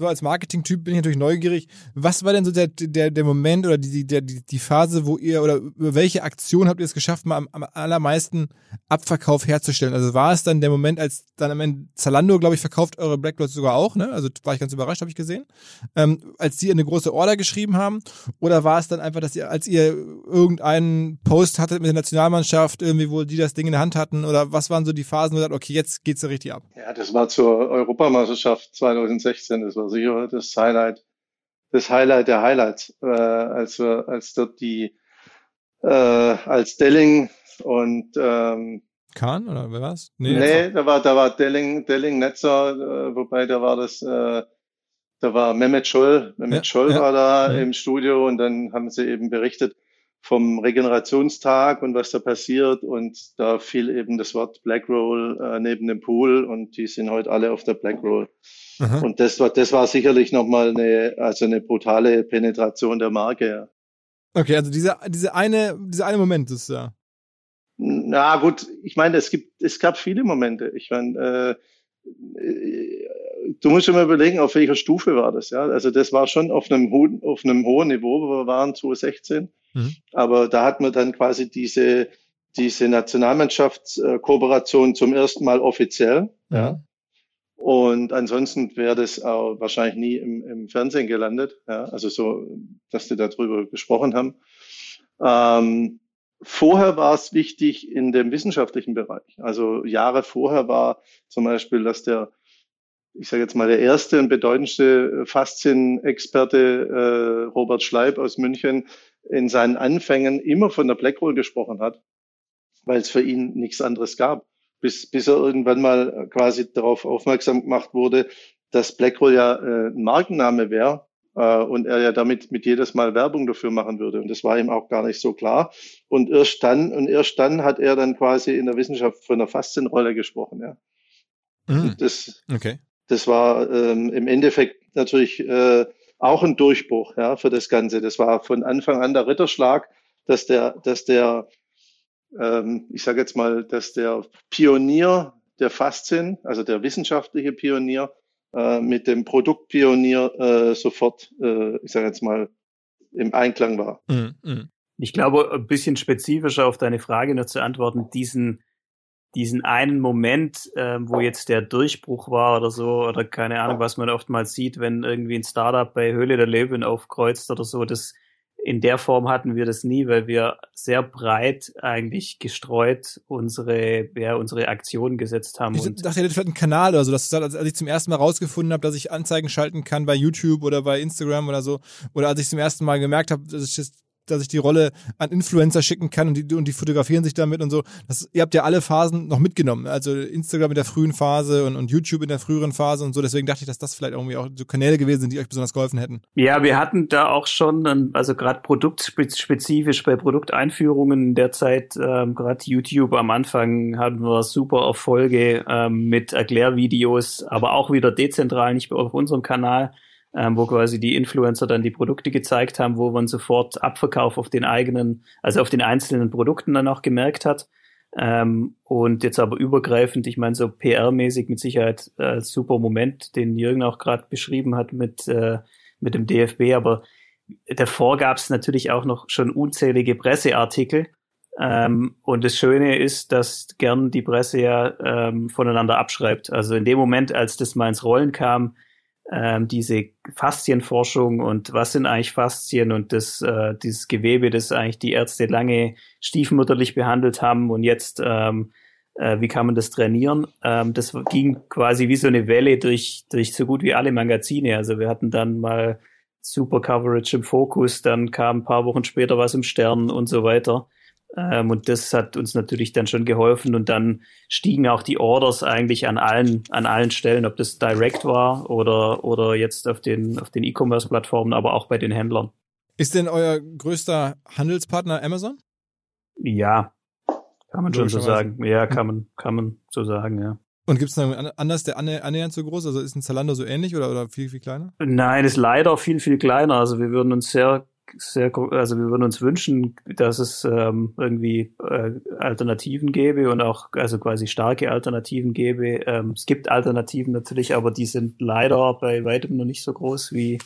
so als Marketing-Typ bin ich natürlich neugierig. Was war denn so der, der, der Moment oder die, der, die, Phase, wo ihr oder über welche Aktion habt ihr es geschafft, mal am, am allermeisten Abverkauf herzustellen? Also war es dann der Moment, als dann am Ende Zalando, glaube ich, verkauft eure Blacklots sogar auch, ne? Also war ich ganz überrascht, habe ich gesehen. Ähm, als die eine große Order geschrieben haben? Oder war es dann einfach, dass ihr, als ihr irgendeinen Post hattet mit der Nationalmannschaft, irgendwie, wo die das Ding in der Hand hatten? Oder was waren so die Phasen, wo ihr sagt, okay, jetzt geht's ja richtig ab? Ja, das war zur Europameisterschaft 2016. Das war sicher das Highlight, das Highlight der Highlights, äh, als wir, als dort die, äh, als Delling und ähm, Kahn oder wer war's? Nee, nee da war, da war Delling, Delling Netzer, äh, wobei da war das, äh, da war Mehmet Scholl, Mehmet ja, Scholl ja, war da ja. im Studio und dann haben sie eben berichtet vom Regenerationstag und was da passiert und da fiel eben das Wort Black Roll äh, neben dem Pool und die sind heute alle auf der Black Roll. Aha. Und das war, das war sicherlich nochmal eine, also eine brutale Penetration der Marke. Ja. Okay, also diese, diese eine, dieser eine Moment ist ja. Na gut, ich meine, es gibt, es gab viele Momente. Ich meine, äh, du musst schon mal überlegen, auf welcher Stufe war das, ja. Also das war schon auf einem hohen, auf einem hohen Niveau, wo wir waren 2016. Mhm. Aber da hat man dann quasi diese, diese Nationalmannschaftskooperation zum ersten Mal offiziell, ja. Und ansonsten wäre das auch wahrscheinlich nie im, im Fernsehen gelandet. Ja, also so, dass die darüber gesprochen haben. Ähm, vorher war es wichtig in dem wissenschaftlichen Bereich. Also Jahre vorher war zum Beispiel, dass der ich sage jetzt mal, der erste und bedeutendste Faszien-Experte äh, Robert Schleib aus München in seinen Anfängen immer von der Blackroll gesprochen hat, weil es für ihn nichts anderes gab, bis, bis er irgendwann mal quasi darauf aufmerksam gemacht wurde, dass Blackroll ja äh, ein Markenname wäre äh, und er ja damit mit jedes Mal Werbung dafür machen würde. Und das war ihm auch gar nicht so klar. Und erst dann, und erst dann hat er dann quasi in der Wissenschaft von der Faszienrolle gesprochen, ja. Mhm. Das, okay. das war ähm, im Endeffekt natürlich äh, auch ein Durchbruch ja, für das Ganze. Das war von Anfang an der Ritterschlag, dass der, dass der, ähm, ich sage jetzt mal, dass der Pionier der Faszien, also der wissenschaftliche Pionier, äh, mit dem Produktpionier äh, sofort, äh, ich sage jetzt mal, im Einklang war. Mm, mm. Ich glaube, ein bisschen spezifischer auf deine Frage noch zu antworten, diesen, diesen einen Moment, äh, wo jetzt der Durchbruch war oder so, oder keine Ahnung, was man oftmals sieht, wenn irgendwie ein Startup bei Höhle der Löwen aufkreuzt oder so, das in der Form hatten wir das nie, weil wir sehr breit eigentlich gestreut unsere, ja, unsere Aktionen gesetzt haben. Ich dachte, ihr hättet vielleicht einen Kanal oder so. Das ist, als ich zum ersten Mal rausgefunden habe, dass ich Anzeigen schalten kann bei YouTube oder bei Instagram oder so. Oder als ich zum ersten Mal gemerkt habe, dass ich das dass ich die Rolle an Influencer schicken kann und die, und die fotografieren sich damit und so. Das, ihr habt ja alle Phasen noch mitgenommen. Also Instagram in der frühen Phase und, und YouTube in der früheren Phase und so. Deswegen dachte ich, dass das vielleicht irgendwie auch so Kanäle gewesen sind, die euch besonders geholfen hätten. Ja, wir hatten da auch schon, also gerade produktspezifisch bei Produkteinführungen derzeit, ähm, gerade YouTube am Anfang hatten wir super Erfolge ähm, mit Erklärvideos, aber auch wieder dezentral, nicht auf unserem Kanal ähm, wo quasi die Influencer dann die Produkte gezeigt haben, wo man sofort Abverkauf auf den eigenen, also auf den einzelnen Produkten dann auch gemerkt hat. Ähm, und jetzt aber übergreifend, ich meine, so PR-mäßig mit Sicherheit äh, super Moment, den Jürgen auch gerade beschrieben hat mit, äh, mit dem DFB, aber davor gab es natürlich auch noch schon unzählige Presseartikel. Ähm, und das Schöne ist, dass gern die Presse ja ähm, voneinander abschreibt. Also in dem Moment, als das mal ins Rollen kam, ähm, diese Faszienforschung und was sind eigentlich Faszien und das, äh, dieses Gewebe, das eigentlich die Ärzte lange stiefmütterlich behandelt haben und jetzt ähm, äh, wie kann man das trainieren? Ähm, das ging quasi wie so eine Welle durch, durch so gut wie alle Magazine. Also wir hatten dann mal super Coverage im Fokus, dann kam ein paar Wochen später was im Stern und so weiter. Ähm, und das hat uns natürlich dann schon geholfen und dann stiegen auch die Orders eigentlich an allen, an allen Stellen, ob das direct war oder, oder jetzt auf den, auf den E-Commerce-Plattformen, aber auch bei den Händlern. Ist denn euer größter Handelspartner Amazon? Ja, kann man schon so sagen. Ja, kann man, kann man so sagen, ja. Und gibt es noch anders, der annähernd so groß? Also ist ein Zalando so ähnlich oder, oder viel, viel kleiner? Nein, ist leider viel, viel kleiner. Also wir würden uns sehr sehr, also wir würden uns wünschen, dass es ähm, irgendwie äh, Alternativen gäbe und auch also quasi starke Alternativen gäbe. Ähm, es gibt Alternativen natürlich, aber die sind leider bei weitem noch nicht so groß wie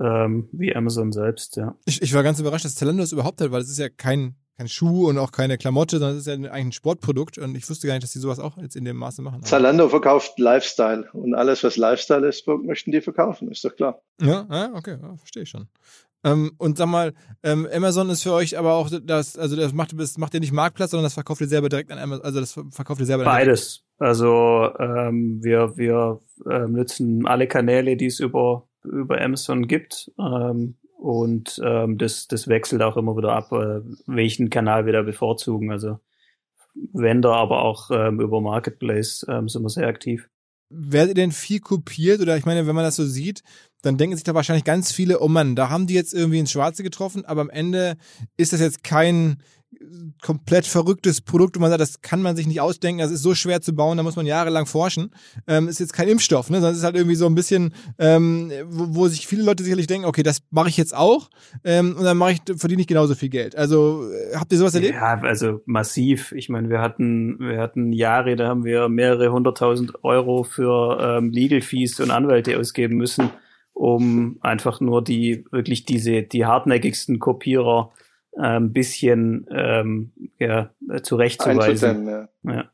ähm, wie Amazon selbst. Ja. Ich, ich war ganz überrascht, dass Zalando das überhaupt hat, weil es ist ja kein kein Schuh und auch keine Klamotte, sondern es ist ja eigentlich ein Sportprodukt und ich wusste gar nicht, dass die sowas auch jetzt in dem Maße machen. Zalando verkauft Lifestyle und alles, was Lifestyle ist, möchten die verkaufen, ist doch klar. Ja, ja okay, ja, verstehe ich schon. Ähm, und sag mal, ähm, Amazon ist für euch aber auch das, also das macht, das macht ihr nicht Marktplatz, sondern das verkauft ihr selber direkt an Amazon, also das verkauft ihr selber. Beides. Also ähm, wir, wir ähm, nutzen alle Kanäle, die es über, über Amazon gibt. Ähm, und ähm, das, das wechselt auch immer wieder ab, äh, welchen Kanal wir da bevorzugen. Also Vendor, aber auch ähm, über Marketplace ähm, sind wir sehr aktiv. Werdet ihr denn viel kopiert? Oder ich meine, wenn man das so sieht, dann denken sich da wahrscheinlich ganz viele, oh Mann, da haben die jetzt irgendwie ins Schwarze getroffen, aber am Ende ist das jetzt kein komplett verrücktes Produkt und man sagt, das kann man sich nicht ausdenken, das ist so schwer zu bauen, da muss man jahrelang forschen. Ähm, ist jetzt kein Impfstoff, ne? sondern ist halt irgendwie so ein bisschen, ähm, wo, wo, sich viele Leute sicherlich denken, okay, das mache ich jetzt auch ähm, und dann ich, verdiene ich genauso viel Geld. Also äh, habt ihr sowas erlebt? Ja, also massiv. Ich meine, wir hatten, wir hatten Jahre, da haben wir mehrere hunderttausend Euro für ähm, Legal Fees und Anwälte ausgeben müssen um einfach nur die wirklich diese die hartnäckigsten Kopierer ein ähm, bisschen ähm, ja, zurechtzuweisen. Ja. ja.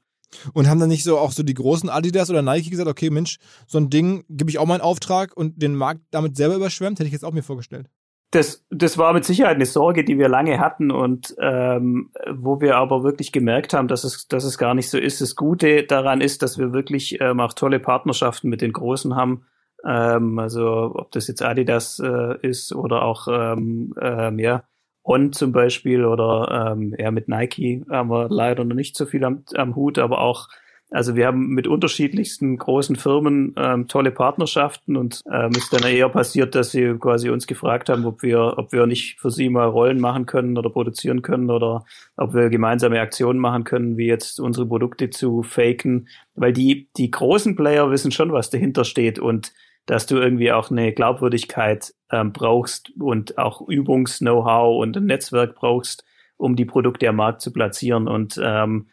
Und haben dann nicht so auch so die großen Adidas oder Nike gesagt, okay, Mensch, so ein Ding gebe ich auch mal einen Auftrag und den Markt damit selber überschwemmt? Hätte ich jetzt auch mir vorgestellt. das, das war mit Sicherheit eine Sorge, die wir lange hatten und ähm, wo wir aber wirklich gemerkt haben, dass es, dass es gar nicht so ist. Das Gute daran ist, dass wir wirklich ähm, auch tolle Partnerschaften mit den Großen haben. Ähm, also ob das jetzt Adidas äh, ist oder auch ähm, ähm, ja, On zum Beispiel oder ähm, ja, mit Nike haben wir leider noch nicht so viel am, am Hut, aber auch also wir haben mit unterschiedlichsten großen Firmen ähm, tolle Partnerschaften und ähm, ist dann eher passiert, dass sie quasi uns gefragt haben, ob wir, ob wir nicht für sie mal Rollen machen können oder produzieren können oder ob wir gemeinsame Aktionen machen können, wie jetzt unsere Produkte zu faken, weil die die großen Player wissen schon, was dahinter steht und dass du irgendwie auch eine Glaubwürdigkeit ähm, brauchst und auch Übungs-Know-how und ein Netzwerk brauchst, um die Produkte am Markt zu platzieren und ähm,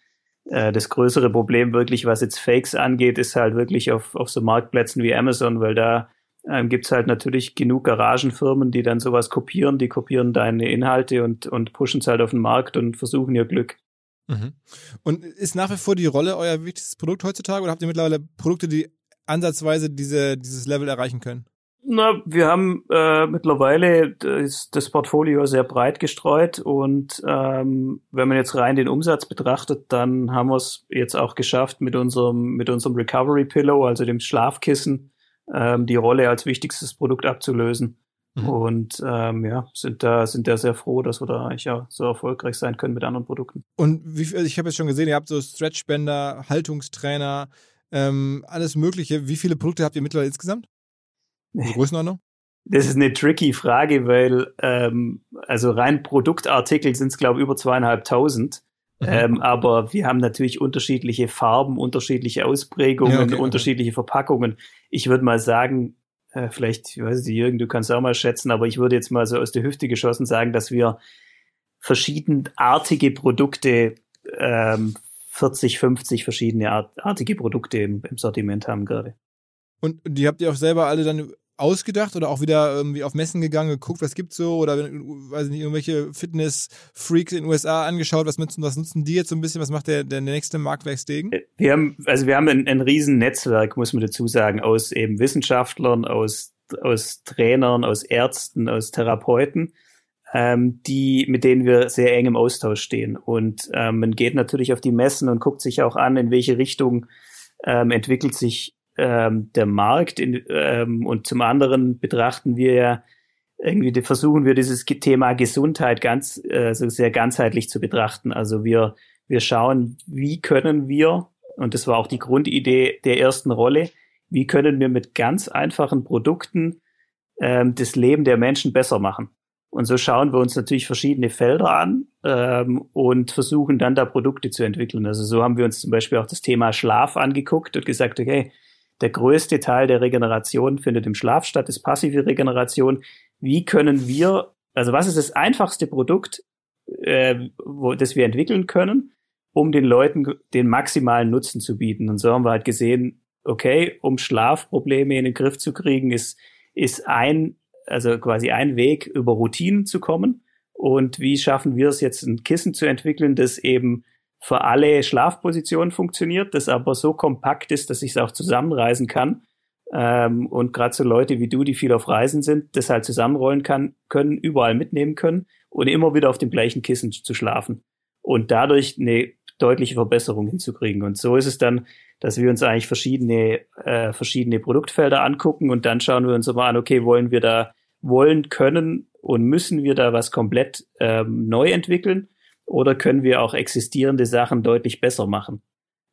äh, das größere Problem wirklich, was jetzt Fakes angeht, ist halt wirklich auf, auf so Marktplätzen wie Amazon, weil da ähm, gibt halt natürlich genug Garagenfirmen, die dann sowas kopieren, die kopieren deine Inhalte und, und pushen es halt auf den Markt und versuchen ihr Glück. Mhm. Und ist nach wie vor die Rolle euer wichtigstes Produkt heutzutage oder habt ihr mittlerweile Produkte, die ansatzweise diese, dieses Level erreichen können? Na, wir haben äh, mittlerweile das, das Portfolio sehr breit gestreut und ähm, wenn man jetzt rein den Umsatz betrachtet, dann haben wir es jetzt auch geschafft, mit unserem mit unserem Recovery Pillow, also dem Schlafkissen, ähm, die Rolle als wichtigstes Produkt abzulösen. Mhm. Und ähm, ja, sind da sind da sehr froh, dass wir da eigentlich ja so erfolgreich sein können mit anderen Produkten. Und wie, ich habe jetzt schon gesehen, ihr habt so Stretchbänder, Haltungstrainer, ähm, alles Mögliche. Wie viele Produkte habt ihr mittlerweile insgesamt? Größenordnung? Das ist eine tricky Frage, weil ähm, also rein Produktartikel sind es glaube ich über zweieinhalbtausend. Mhm. Ähm, aber wir haben natürlich unterschiedliche Farben, unterschiedliche Ausprägungen, ja, okay, unterschiedliche okay. Verpackungen. Ich würde mal sagen, äh, vielleicht, ich weiß nicht, Jürgen, du kannst auch mal schätzen, aber ich würde jetzt mal so aus der Hüfte geschossen sagen, dass wir verschiedenartige Produkte, ähm, 40, 50 verschiedene artige Produkte im, im Sortiment haben gerade. Und die habt ihr auch selber alle dann ausgedacht oder auch wieder irgendwie auf Messen gegangen, geguckt, was gibt's so oder weiß nicht, irgendwelche Fitness-Freaks in den USA angeschaut, was nutzen, was nutzen die jetzt so ein bisschen, was macht der, der nächste Marktwerk Stegen? Äh, wir haben, also wir haben ein, ein riesen Netzwerk, muss man dazu sagen, aus eben Wissenschaftlern, aus, aus Trainern, aus Ärzten, aus Therapeuten, ähm, die, mit denen wir sehr eng im Austausch stehen. Und ähm, man geht natürlich auf die Messen und guckt sich auch an, in welche Richtung ähm, entwickelt sich ähm, der Markt in, ähm, und zum anderen betrachten wir ja irgendwie versuchen wir dieses Thema Gesundheit ganz äh, so sehr ganzheitlich zu betrachten. Also wir wir schauen, wie können wir und das war auch die Grundidee der ersten Rolle, wie können wir mit ganz einfachen Produkten ähm, das Leben der Menschen besser machen. Und so schauen wir uns natürlich verschiedene Felder an ähm, und versuchen dann da Produkte zu entwickeln. Also so haben wir uns zum Beispiel auch das Thema Schlaf angeguckt und gesagt, okay, der größte Teil der Regeneration findet im Schlaf statt, ist passive Regeneration. Wie können wir, also was ist das einfachste Produkt, äh, wo, das wir entwickeln können, um den Leuten den maximalen Nutzen zu bieten? Und so haben wir halt gesehen, okay, um Schlafprobleme in den Griff zu kriegen, ist, ist ein, also quasi ein Weg, über Routinen zu kommen. Und wie schaffen wir es jetzt, ein Kissen zu entwickeln, das eben für alle Schlafpositionen funktioniert, das aber so kompakt ist, dass ich es auch zusammenreisen kann. Ähm, und gerade so Leute wie du, die viel auf Reisen sind, das halt zusammenrollen kann, können, überall mitnehmen können und immer wieder auf dem gleichen Kissen zu schlafen. Und dadurch eine deutliche Verbesserung hinzukriegen. Und so ist es dann, dass wir uns eigentlich verschiedene, äh, verschiedene Produktfelder angucken und dann schauen wir uns mal an, okay, wollen wir da, wollen, können und müssen wir da was komplett ähm, neu entwickeln oder können wir auch existierende Sachen deutlich besser machen?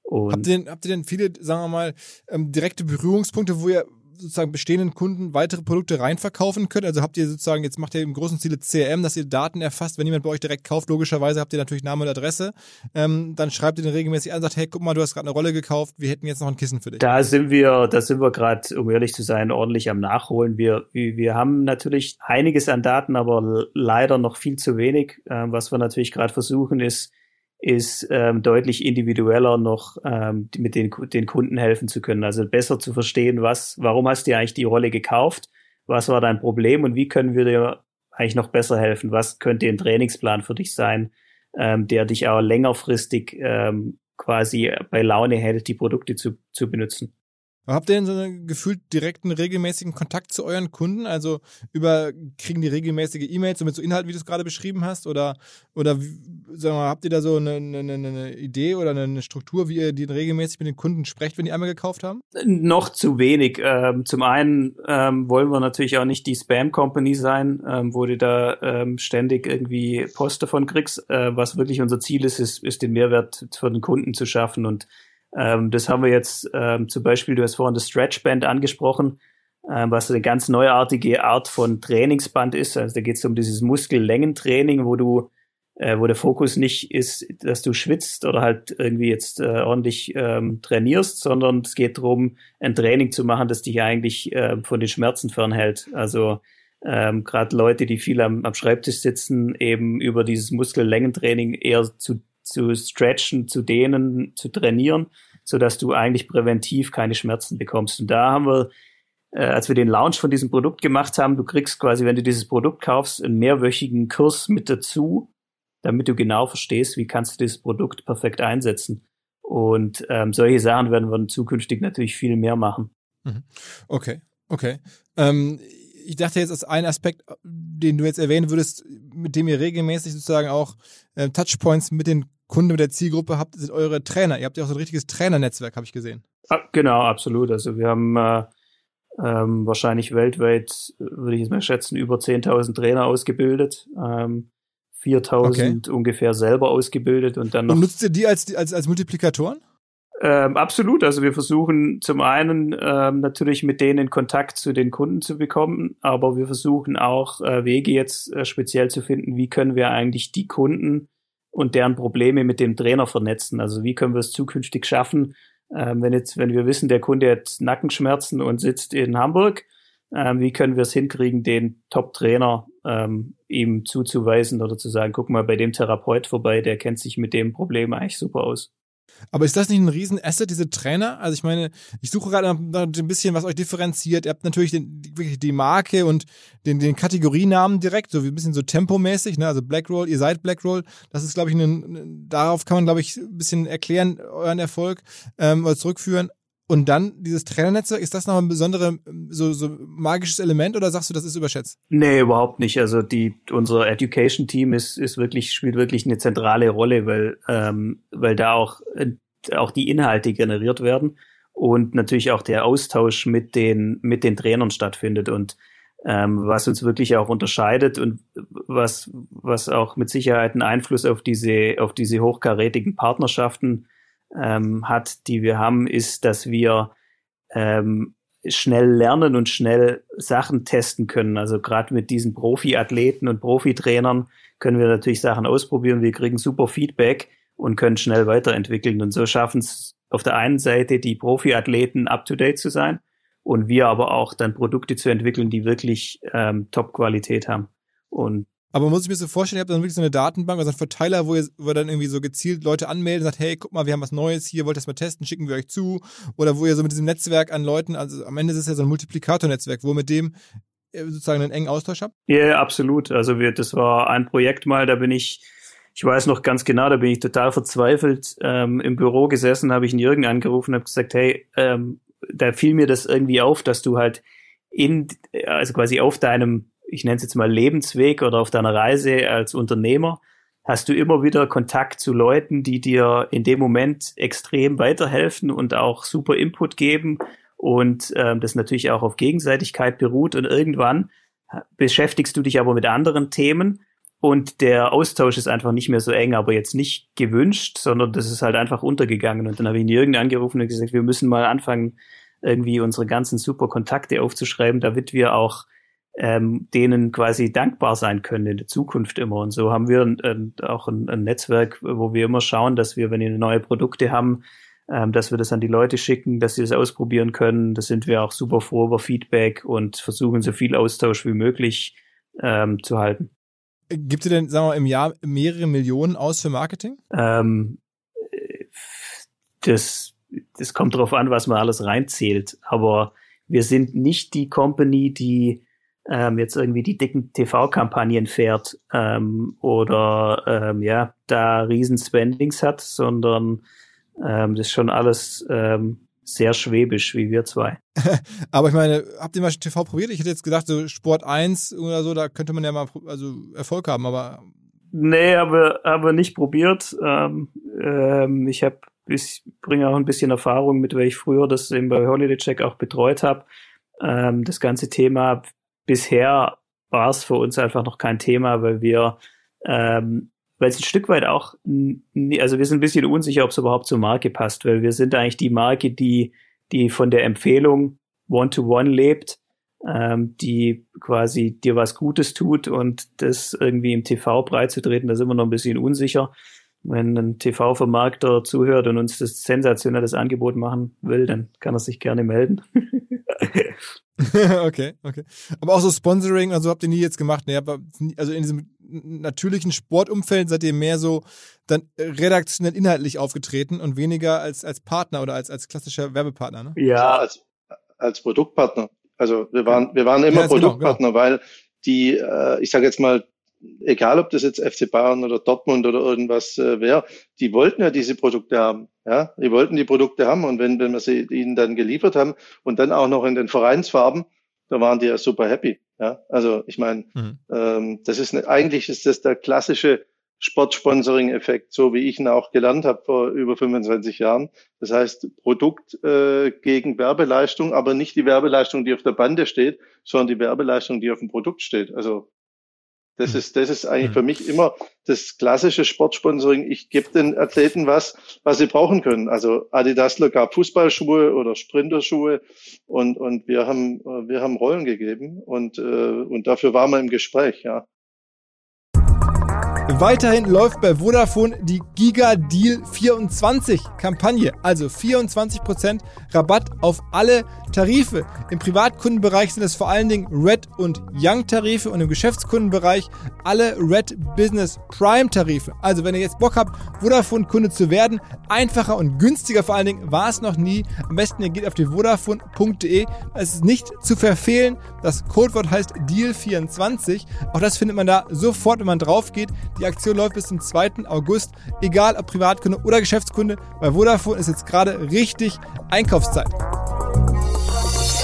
Und habt, ihr denn, habt ihr denn viele, sagen wir mal, ähm, direkte Berührungspunkte, wo ihr sozusagen bestehenden Kunden weitere Produkte reinverkaufen könnt? Also habt ihr sozusagen, jetzt macht ihr im großen Ziele CRM, dass ihr Daten erfasst, wenn jemand bei euch direkt kauft, logischerweise habt ihr natürlich Name und Adresse, ähm, dann schreibt ihr den regelmäßig an, sagt, hey, guck mal, du hast gerade eine Rolle gekauft, wir hätten jetzt noch ein Kissen für dich. Da sind wir, da sind wir gerade, um ehrlich zu sein, ordentlich am Nachholen. Wir, wir haben natürlich einiges an Daten, aber leider noch viel zu wenig. Ähm, was wir natürlich gerade versuchen, ist, ist ähm, deutlich individueller noch ähm, mit den, den Kunden helfen zu können. Also besser zu verstehen, was, warum hast du eigentlich die Rolle gekauft, was war dein Problem und wie können wir dir eigentlich noch besser helfen? Was könnte ein Trainingsplan für dich sein, ähm, der dich auch längerfristig ähm, quasi bei Laune hält, die Produkte zu, zu benutzen? Habt ihr denn so einen gefühlt direkten, regelmäßigen Kontakt zu euren Kunden? Also über kriegen die regelmäßige E-Mails so mit so Inhalten, wie du es gerade beschrieben hast? Oder, oder sagen wir mal, habt ihr da so eine, eine, eine, Idee oder eine Struktur, wie ihr die regelmäßig mit den Kunden sprecht, wenn die einmal gekauft haben? Noch zu wenig. Ähm, zum einen ähm, wollen wir natürlich auch nicht die Spam-Company sein, ähm, wo du da ähm, ständig irgendwie Post davon kriegst. Äh, was wirklich unser Ziel ist, ist, ist den Mehrwert für den Kunden zu schaffen und ähm, das haben wir jetzt ähm, zum Beispiel, du hast vorhin das Stretchband angesprochen, ähm, was eine ganz neuartige Art von Trainingsband ist. Also da geht es um dieses Muskellängentraining, wo du, äh, wo der Fokus nicht ist, dass du schwitzt oder halt irgendwie jetzt äh, ordentlich ähm, trainierst, sondern es geht darum, ein Training zu machen, das dich eigentlich äh, von den Schmerzen fernhält. Also ähm, gerade Leute, die viel am, am Schreibtisch sitzen, eben über dieses Muskellängentraining eher zu zu stretchen, zu dehnen, zu trainieren, so dass du eigentlich präventiv keine Schmerzen bekommst. Und da haben wir, äh, als wir den Launch von diesem Produkt gemacht haben, du kriegst quasi, wenn du dieses Produkt kaufst, einen mehrwöchigen Kurs mit dazu, damit du genau verstehst, wie kannst du dieses Produkt perfekt einsetzen. Und ähm, solche Sachen werden wir zukünftig natürlich viel mehr machen. Mhm. Okay, okay. Ähm, ich dachte jetzt als ein Aspekt, den du jetzt erwähnen würdest, mit dem ihr regelmäßig sozusagen auch äh, Touchpoints mit den Kunden, mit der Zielgruppe habt, sind eure Trainer. Ihr habt ja auch so ein richtiges Trainernetzwerk, habe ich gesehen. Ah, genau, absolut. Also wir haben äh, ähm, wahrscheinlich weltweit, würde ich jetzt mal schätzen, über 10.000 Trainer ausgebildet. Ähm, 4000 okay. ungefähr selber ausgebildet und dann noch. Und nutzt ihr die als, als, als Multiplikatoren? Ähm, absolut. Also wir versuchen zum einen ähm, natürlich mit denen in Kontakt zu den Kunden zu bekommen, aber wir versuchen auch äh, Wege jetzt äh, speziell zu finden, wie können wir eigentlich die Kunden und deren Probleme mit dem Trainer vernetzen. Also wie können wir es zukünftig schaffen, ähm, wenn jetzt, wenn wir wissen, der Kunde hat Nackenschmerzen und sitzt in Hamburg, ähm, wie können wir es hinkriegen, den Top-Trainer ähm, ihm zuzuweisen oder zu sagen, guck mal bei dem Therapeut vorbei, der kennt sich mit dem Problem eigentlich super aus. Aber ist das nicht ein Riesenasset, diese Trainer? Also ich meine, ich suche gerade ein bisschen, was euch differenziert. Ihr habt natürlich den, wirklich die Marke und den, den Kategorienamen direkt, so wie ein bisschen so tempomäßig, ne? Also Blackroll, ihr seid Blackroll. Das ist, glaube ich, ein, darauf kann man, glaube ich, ein bisschen erklären, euren Erfolg ähm, oder zurückführen. Und dann dieses Trainernetzwerk, ist das noch ein besonderes, so, so magisches Element oder sagst du, das ist überschätzt? Nee, überhaupt nicht. Also die, unser Education Team ist, ist wirklich, spielt wirklich eine zentrale Rolle, weil, ähm, weil da auch, auch die Inhalte generiert werden und natürlich auch der Austausch mit den, mit den Trainern stattfindet und ähm, was uns wirklich auch unterscheidet und was, was auch mit Sicherheit einen Einfluss auf diese, auf diese hochkarätigen Partnerschaften ähm, hat, die wir haben, ist, dass wir ähm, schnell lernen und schnell Sachen testen können. Also gerade mit diesen Profiathleten und Profitrainern können wir natürlich Sachen ausprobieren. Wir kriegen super Feedback und können schnell weiterentwickeln. Und so schaffen es auf der einen Seite die Profiathleten up-to-date zu sein und wir aber auch dann Produkte zu entwickeln, die wirklich ähm, Top-Qualität haben. Und aber muss ich mir so vorstellen, ihr habt dann wirklich so eine Datenbank, also einen Verteiler, wo ihr, wo dann irgendwie so gezielt Leute anmeldet und sagt, hey, guck mal, wir haben was Neues hier, wollt ihr das mal testen, schicken wir euch zu. Oder wo ihr so mit diesem Netzwerk an Leuten, also am Ende ist es ja so ein Multiplikator-Netzwerk, wo ihr mit dem äh, sozusagen einen engen Austausch habt? Ja, yeah, absolut. Also wir, das war ein Projekt mal, da bin ich, ich weiß noch ganz genau, da bin ich total verzweifelt ähm, im Büro gesessen, habe ich einen Jürgen angerufen und habe gesagt, hey, ähm, da fiel mir das irgendwie auf, dass du halt in, also quasi auf deinem ich nenne es jetzt mal Lebensweg oder auf deiner Reise als Unternehmer, hast du immer wieder Kontakt zu Leuten, die dir in dem Moment extrem weiterhelfen und auch super Input geben und ähm, das natürlich auch auf Gegenseitigkeit beruht. Und irgendwann beschäftigst du dich aber mit anderen Themen und der Austausch ist einfach nicht mehr so eng, aber jetzt nicht gewünscht, sondern das ist halt einfach untergegangen. Und dann habe ich Jürgen angerufen und gesagt, wir müssen mal anfangen, irgendwie unsere ganzen super Kontakte aufzuschreiben, damit wir auch ähm, denen quasi dankbar sein können in der Zukunft immer. Und so haben wir ein, auch ein, ein, Netzwerk, wo wir immer schauen, dass wir, wenn wir neue Produkte haben, ähm, dass wir das an die Leute schicken, dass sie das ausprobieren können. Da sind wir auch super froh über Feedback und versuchen so viel Austausch wie möglich ähm, zu halten. Gibt ihr denn, sagen wir mal, im Jahr mehrere Millionen aus für Marketing? Ähm, das, das kommt darauf an, was man alles reinzählt. Aber wir sind nicht die Company, die ähm, jetzt irgendwie die dicken TV-Kampagnen fährt ähm, oder ähm, ja, da riesen Spendings hat, sondern ähm, das ist schon alles ähm, sehr schwäbisch wie wir zwei. Aber ich meine, habt ihr mal TV probiert? Ich hätte jetzt gedacht, so Sport 1 oder so, da könnte man ja mal also Erfolg haben, aber. Nee, aber aber nicht probiert. Ähm, ähm, ich habe ich bringe auch ein bisschen Erfahrung mit, weil ich früher das eben bei Holiday Check auch betreut habe. Ähm, das ganze Thema bisher war es für uns einfach noch kein Thema, weil wir ähm, weil es ein Stück weit auch, also wir sind ein bisschen unsicher, ob es überhaupt zur Marke passt, weil wir sind eigentlich die Marke, die, die von der Empfehlung One-to-One -one lebt, ähm, die quasi dir was Gutes tut und das irgendwie im TV breit zu treten, da sind wir noch ein bisschen unsicher. Wenn ein TV-Vermarkter zuhört und uns das sensationelles Angebot machen will, dann kann er sich gerne melden. okay, okay. Aber auch so Sponsoring, also habt ihr nie jetzt gemacht, ne? Also in diesem natürlichen Sportumfeld seid ihr mehr so dann redaktionell inhaltlich aufgetreten und weniger als, als Partner oder als, als klassischer Werbepartner, ne? Ja, als, als Produktpartner. Also wir waren, wir waren immer ja, Produktpartner, genau, genau. weil die, äh, ich sage jetzt mal, egal ob das jetzt FC Bayern oder Dortmund oder irgendwas äh, wäre, die wollten ja diese Produkte haben. Ja, die wollten die Produkte haben und wenn, wenn wir sie ihnen dann geliefert haben und dann auch noch in den Vereinsfarben, da waren die ja super happy. Ja, also ich meine, mhm. ähm, das ist eine, eigentlich ist das der klassische Sportsponsoring-Effekt, so wie ich ihn auch gelernt habe vor über 25 Jahren. Das heißt, Produkt äh, gegen Werbeleistung, aber nicht die Werbeleistung, die auf der Bande steht, sondern die Werbeleistung, die auf dem Produkt steht. Also das hm. ist, das ist eigentlich hm. für mich immer das klassische Sportsponsoring. Ich gebe den Athleten was, was sie brauchen können. Also Adidasler gab Fußballschuhe oder Sprinterschuhe und, und wir haben, wir haben Rollen gegeben und, äh, und dafür waren wir im Gespräch, ja. Weiterhin läuft bei Vodafone die Giga Deal 24 Kampagne, also 24% Rabatt auf alle Tarife. Im Privatkundenbereich sind es vor allen Dingen Red und Young Tarife und im Geschäftskundenbereich alle Red Business Prime Tarife. Also wenn ihr jetzt Bock habt, Vodafone Kunde zu werden, einfacher und günstiger vor allen Dingen war es noch nie. Am besten ihr geht auf die vodafone.de. Es ist nicht zu verfehlen. Das Codewort heißt Deal24. Auch das findet man da sofort, wenn man drauf geht. Die Aktion läuft bis zum 2. August. Egal ob Privatkunde oder Geschäftskunde, bei Vodafone ist jetzt gerade richtig Einkaufszeit.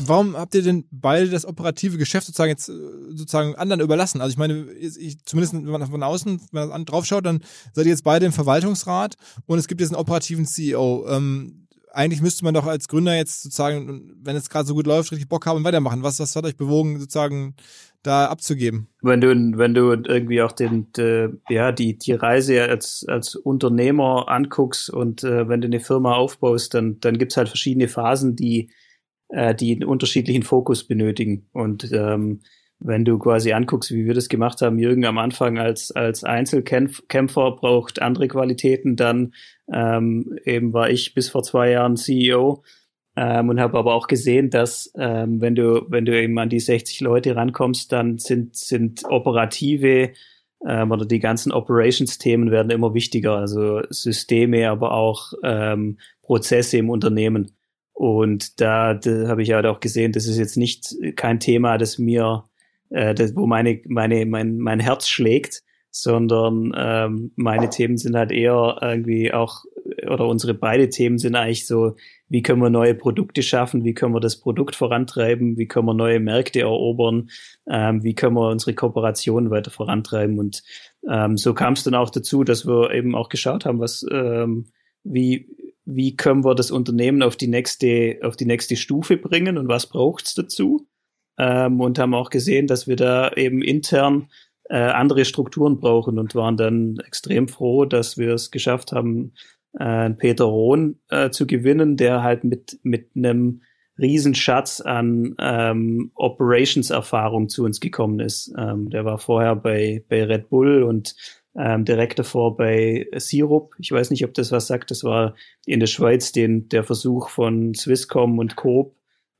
Warum habt ihr denn beide das operative Geschäft sozusagen jetzt äh, sozusagen anderen überlassen? Also ich meine, ich, zumindest wenn man von außen wenn man drauf schaut, dann seid ihr jetzt beide im Verwaltungsrat und es gibt jetzt einen operativen CEO. Ähm, eigentlich müsste man doch als Gründer jetzt sozusagen, wenn es gerade so gut läuft, richtig Bock haben und weitermachen. Was, was hat euch bewogen, sozusagen da abzugeben? Wenn du, wenn du irgendwie auch den, de, ja, die, die Reise als, als Unternehmer anguckst und äh, wenn du eine Firma aufbaust, dann, dann gibt's halt verschiedene Phasen, die, äh, die einen unterschiedlichen Fokus benötigen. Und ähm, wenn du quasi anguckst, wie wir das gemacht haben, Jürgen am Anfang als, als Einzelkämpfer braucht andere Qualitäten, dann ähm, eben war ich bis vor zwei Jahren CEO ähm, und habe aber auch gesehen, dass ähm, wenn du wenn du eben an die 60 Leute rankommst, dann sind sind operative ähm, oder die ganzen Operations-Themen werden immer wichtiger, also Systeme, aber auch ähm, Prozesse im Unternehmen. Und da, da habe ich halt auch gesehen, das ist jetzt nicht kein Thema, das mir äh, das, wo meine, meine, mein, mein Herz schlägt, sondern ähm, meine Themen sind halt eher irgendwie auch, oder unsere beide Themen sind eigentlich so, wie können wir neue Produkte schaffen, wie können wir das Produkt vorantreiben, wie können wir neue Märkte erobern, ähm, wie können wir unsere Kooperationen weiter vorantreiben. Und ähm, so kam es dann auch dazu, dass wir eben auch geschaut haben, was ähm, wie wie können wir das Unternehmen auf die nächste auf die nächste Stufe bringen und was braucht's dazu ähm, und haben auch gesehen, dass wir da eben intern äh, andere Strukturen brauchen und waren dann extrem froh, dass wir es geschafft haben, äh, Peter Rohn äh, zu gewinnen, der halt mit mit einem Riesenschatz an ähm, Operations-Erfahrung zu uns gekommen ist. Ähm, der war vorher bei, bei Red Bull und ähm, direkt davor bei Sirup. Ich weiß nicht, ob das was sagt. Das war in der Schweiz den, der Versuch von Swisscom und Coop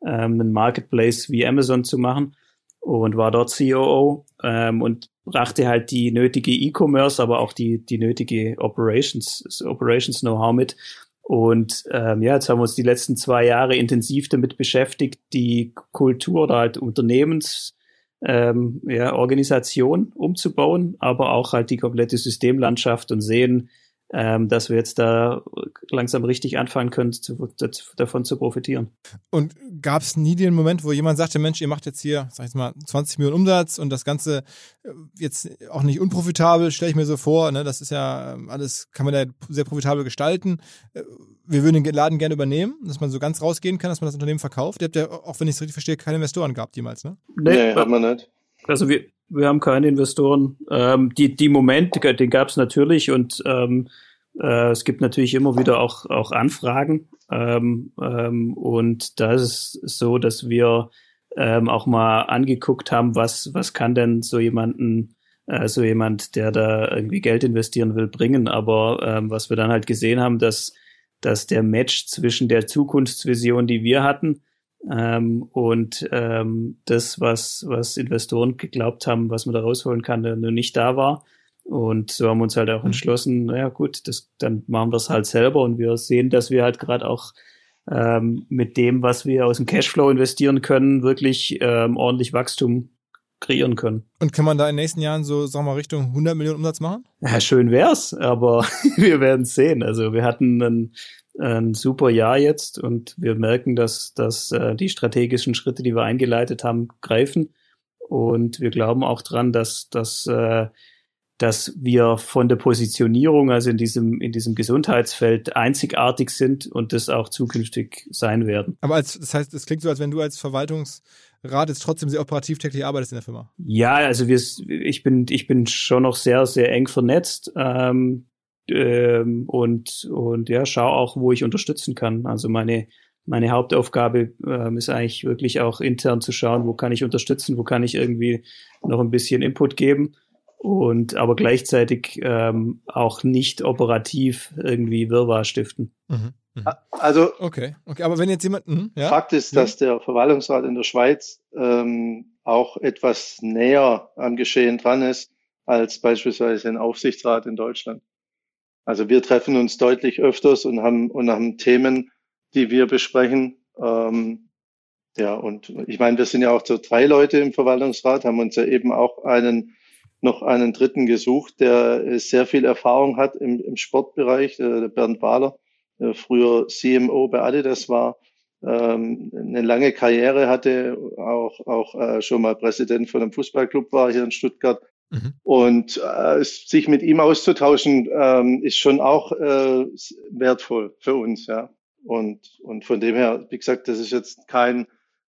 ähm, einen Marketplace wie Amazon zu machen und war dort COO ähm, und brachte halt die nötige E-Commerce, aber auch die, die nötige Operations, Operations Know-how mit. Und ähm, ja, jetzt haben wir uns die letzten zwei Jahre intensiv damit beschäftigt, die Kultur oder halt Unternehmens ähm, ja, Organisation umzubauen, aber auch halt die komplette Systemlandschaft und sehen, ähm, dass wir jetzt da langsam richtig anfangen können, zu, davon zu profitieren. Und gab es nie den Moment, wo jemand sagte, Mensch, ihr macht jetzt hier, sag ich mal, 20 Millionen Umsatz und das Ganze äh, jetzt auch nicht unprofitabel, stelle ich mir so vor, ne? das ist ja ähm, alles, kann man ja sehr profitabel gestalten. Äh, wir würden den Laden gerne übernehmen, dass man so ganz rausgehen kann, dass man das Unternehmen verkauft. Ihr habt ja, auch wenn ich es richtig verstehe, keine Investoren gehabt jemals, ne? Nee, nee haben wir nicht. Also wir, wir haben keine Investoren. Ähm, die, die Momente, den gab es natürlich und ähm, äh, es gibt natürlich immer wieder auch, auch Anfragen. Ähm, ähm, und da ist es so, dass wir ähm, auch mal angeguckt haben, was, was kann denn so jemanden, äh, so jemand, der da irgendwie Geld investieren will, bringen. Aber ähm, was wir dann halt gesehen haben, dass, dass der Match zwischen der Zukunftsvision, die wir hatten, ähm, und ähm, das, was, was Investoren geglaubt haben, was man da rausholen kann, nur nicht da war. Und so haben wir uns halt auch mhm. entschlossen, naja gut, das, dann machen wir es halt selber und wir sehen, dass wir halt gerade auch ähm, mit dem, was wir aus dem Cashflow investieren können, wirklich ähm, ordentlich Wachstum kreieren können. Und kann man da in den nächsten Jahren so, sagen wir mal, Richtung 100 Millionen Umsatz machen? Ja, schön wär's, aber wir werden sehen. Also wir hatten ein, ein super Jahr jetzt und wir merken, dass, dass äh, die strategischen Schritte, die wir eingeleitet haben, greifen. Und wir glauben auch dran, dass, dass äh, dass wir von der Positionierung, also in diesem, in diesem Gesundheitsfeld einzigartig sind und das auch zukünftig sein werden. Aber als, das heißt, es klingt so, als wenn du als Verwaltungsrat jetzt trotzdem sehr operativ täglich arbeitest in der Firma. Ja, also wir, ich bin, ich bin schon noch sehr, sehr eng vernetzt, ähm, ähm, und, und ja, schau auch, wo ich unterstützen kann. Also meine, meine Hauptaufgabe ähm, ist eigentlich wirklich auch intern zu schauen, wo kann ich unterstützen, wo kann ich irgendwie noch ein bisschen Input geben und aber gleichzeitig ähm, auch nicht operativ irgendwie Wirrwarr stiften. Mhm. Mhm. Also okay, okay, aber wenn jetzt jemand mh, ja? Fakt ist, dass der Verwaltungsrat in der Schweiz ähm, auch etwas näher am Geschehen dran ist als beispielsweise ein Aufsichtsrat in Deutschland. Also wir treffen uns deutlich öfters und haben und haben Themen, die wir besprechen. Ähm, ja, und ich meine, wir sind ja auch so drei Leute im Verwaltungsrat, haben uns ja eben auch einen noch einen dritten gesucht, der äh, sehr viel Erfahrung hat im, im Sportbereich, äh, der Bernd Wahler, der früher CMO bei Adidas war, ähm, eine lange Karriere hatte, auch, auch äh, schon mal Präsident von einem Fußballclub war hier in Stuttgart. Mhm. Und äh, sich mit ihm auszutauschen, ähm, ist schon auch äh, wertvoll für uns, ja. Und, und von dem her, wie gesagt, das ist jetzt kein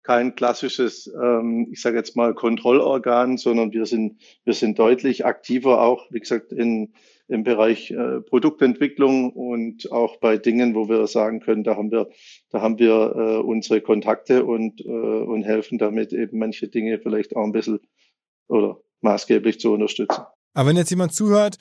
kein klassisches, ähm, ich sage jetzt mal, Kontrollorgan, sondern wir sind, wir sind deutlich aktiver auch, wie gesagt, in, im Bereich äh, Produktentwicklung und auch bei Dingen, wo wir sagen können, da haben wir, da haben wir äh, unsere Kontakte und, äh, und helfen damit eben manche Dinge vielleicht auch ein bisschen oder maßgeblich zu unterstützen. Aber wenn jetzt jemand zuhört,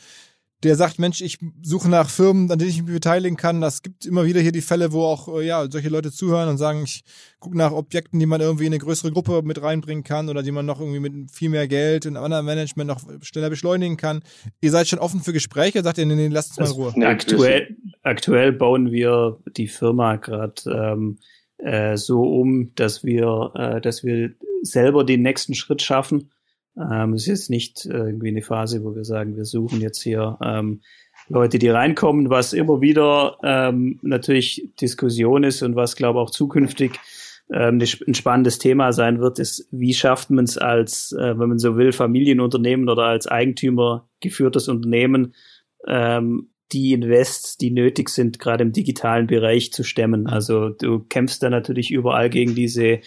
der sagt, Mensch, ich suche nach Firmen, an denen ich mich beteiligen kann. Das gibt immer wieder hier die Fälle, wo auch äh, ja solche Leute zuhören und sagen, ich gucke nach Objekten, die man irgendwie in eine größere Gruppe mit reinbringen kann oder die man noch irgendwie mit viel mehr Geld und anderem Management noch schneller beschleunigen kann. Ihr seid schon offen für Gespräche, sagt ihr, nee, nee, lasst uns mal in Ruhe. Aktuell, aktuell bauen wir die Firma gerade ähm, äh, so um, dass wir, äh, dass wir selber den nächsten Schritt schaffen ähm, es ist nicht irgendwie eine Phase, wo wir sagen, wir suchen jetzt hier ähm, Leute, die reinkommen, was immer wieder ähm, natürlich Diskussion ist und was, glaube ich, auch zukünftig ähm, ein spannendes Thema sein wird, ist, wie schafft man es als, äh, wenn man so will, Familienunternehmen oder als Eigentümer geführtes Unternehmen, ähm, die Invests, die nötig sind, gerade im digitalen Bereich zu stemmen. Also du kämpfst da natürlich überall gegen diese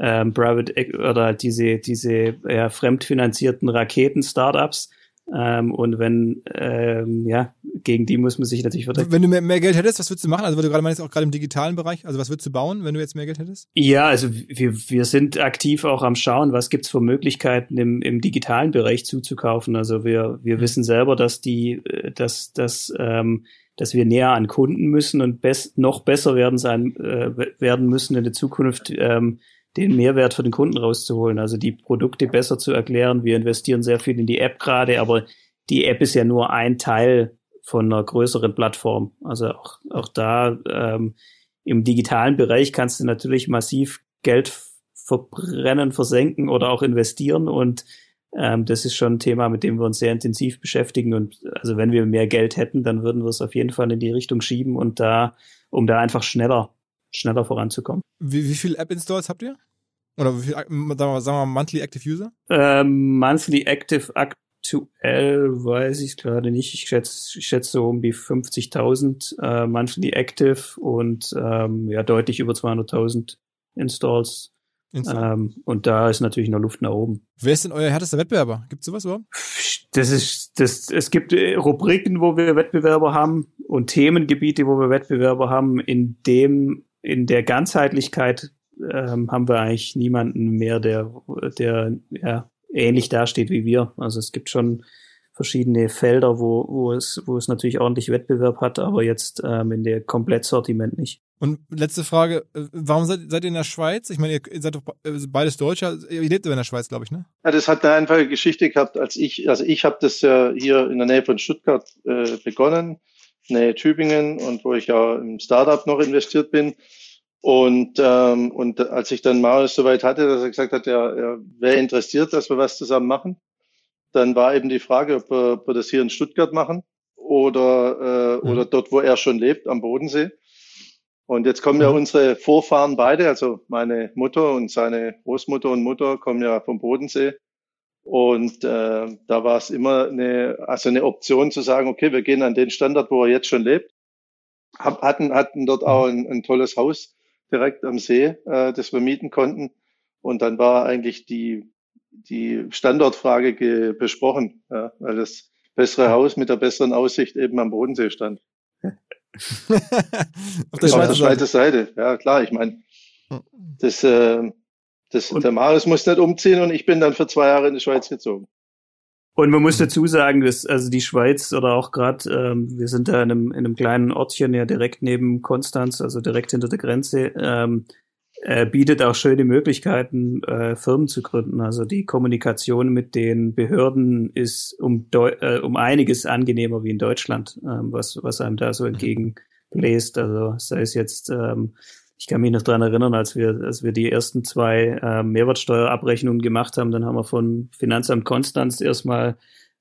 ähm, Private oder diese diese ja, fremdfinanzierten Raketen-Startups. Ähm, und wenn, ähm, ja, gegen die muss man sich natürlich verteidigen. Wenn du mehr, mehr Geld hättest, was würdest du machen? Also, weil du gerade meinst, auch gerade im digitalen Bereich, also was würdest du bauen, wenn du jetzt mehr Geld hättest? Ja, also wir, wir sind aktiv auch am Schauen, was gibt's für Möglichkeiten im, im digitalen Bereich zuzukaufen. Also wir, wir mhm. wissen selber, dass die, dass, dass, ähm, dass wir näher an Kunden müssen und best, noch besser werden sein, äh, werden müssen in der Zukunft, ähm, den Mehrwert für den Kunden rauszuholen, also die Produkte besser zu erklären. Wir investieren sehr viel in die App gerade, aber die App ist ja nur ein Teil von einer größeren Plattform. Also auch, auch da ähm, im digitalen Bereich kannst du natürlich massiv Geld verbrennen, versenken oder auch investieren und Ähm, das ist schon ein Thema, mit dem wir uns sehr intensiv beschäftigen. Und also wenn wir mehr Geld hätten, dann würden wir es auf jeden Fall in die Richtung schieben und da, um da einfach schneller, schneller voranzukommen. Wie, wie viele App-Installs habt ihr? Oder wie viel, sagen wir, sagen wir Monthly Active User? Ähm, monthly Active aktuell weiß ich gerade nicht. Ich schätze, ich schätze so um die 50.000 äh, Monthly Active und ähm, ja deutlich über 200.000 Installs. Ähm, und da ist natürlich noch Luft nach oben. Wer ist denn euer härtester Wettbewerber? Gibt es sowas überhaupt? Das ist, das, es gibt äh, Rubriken, wo wir Wettbewerber haben und Themengebiete, wo wir Wettbewerber haben. In dem, in der Ganzheitlichkeit ähm, haben wir eigentlich niemanden mehr, der, der ja, ähnlich dasteht wie wir. Also es gibt schon verschiedene Felder, wo, wo es, wo es natürlich ordentlich Wettbewerb hat, aber jetzt ähm, in der Komplettsortiment nicht. Und letzte Frage, äh, warum seid, seid ihr in der Schweiz? Ich meine, ihr seid doch äh, beides Deutscher, ihr lebt in der Schweiz, glaube ich, ne? Ja, das hat eine einfache Geschichte gehabt, als ich, also ich habe das ja hier in der Nähe von Stuttgart äh, begonnen, Nähe Tübingen und wo ich ja im Startup noch investiert bin. Und, ähm, und als ich dann Marius soweit hatte, dass er gesagt hat, er, er wäre interessiert, dass wir was zusammen machen, dann war eben die Frage, ob wir, ob wir das hier in Stuttgart machen oder, äh, mhm. oder dort, wo er schon lebt, am Bodensee. Und jetzt kommen ja mhm. unsere Vorfahren beide, also meine Mutter und seine Großmutter und Mutter kommen ja vom Bodensee. Und äh, da war es immer eine, also eine Option zu sagen, okay, wir gehen an den Standort, wo er jetzt schon lebt. Hab, hatten, hatten dort auch ein, ein tolles Haus direkt am See, äh, das wir mieten konnten. Und dann war eigentlich die, die Standortfrage besprochen, ja, weil das bessere Haus mit der besseren Aussicht eben am Bodensee stand. Auf der, Schweizer, Schweizer Seite. Ja, klar, ich meine, das, äh, das, der Marius muss nicht umziehen und ich bin dann für zwei Jahre in die Schweiz gezogen. Und man muss dazu sagen, dass also die Schweiz oder auch gerade, ähm, wir sind da in einem, in einem kleinen Ortchen ja direkt neben Konstanz, also direkt hinter der Grenze, ähm, äh, bietet auch schöne Möglichkeiten, äh, Firmen zu gründen. Also die Kommunikation mit den Behörden ist um, äh, um einiges angenehmer wie in Deutschland, ähm, was, was einem da so entgegenbläst. Also sei es jetzt ähm, ich kann mich noch dran erinnern, als wir, als wir die ersten zwei äh, Mehrwertsteuerabrechnungen gemacht haben, dann haben wir von Finanzamt Konstanz erstmal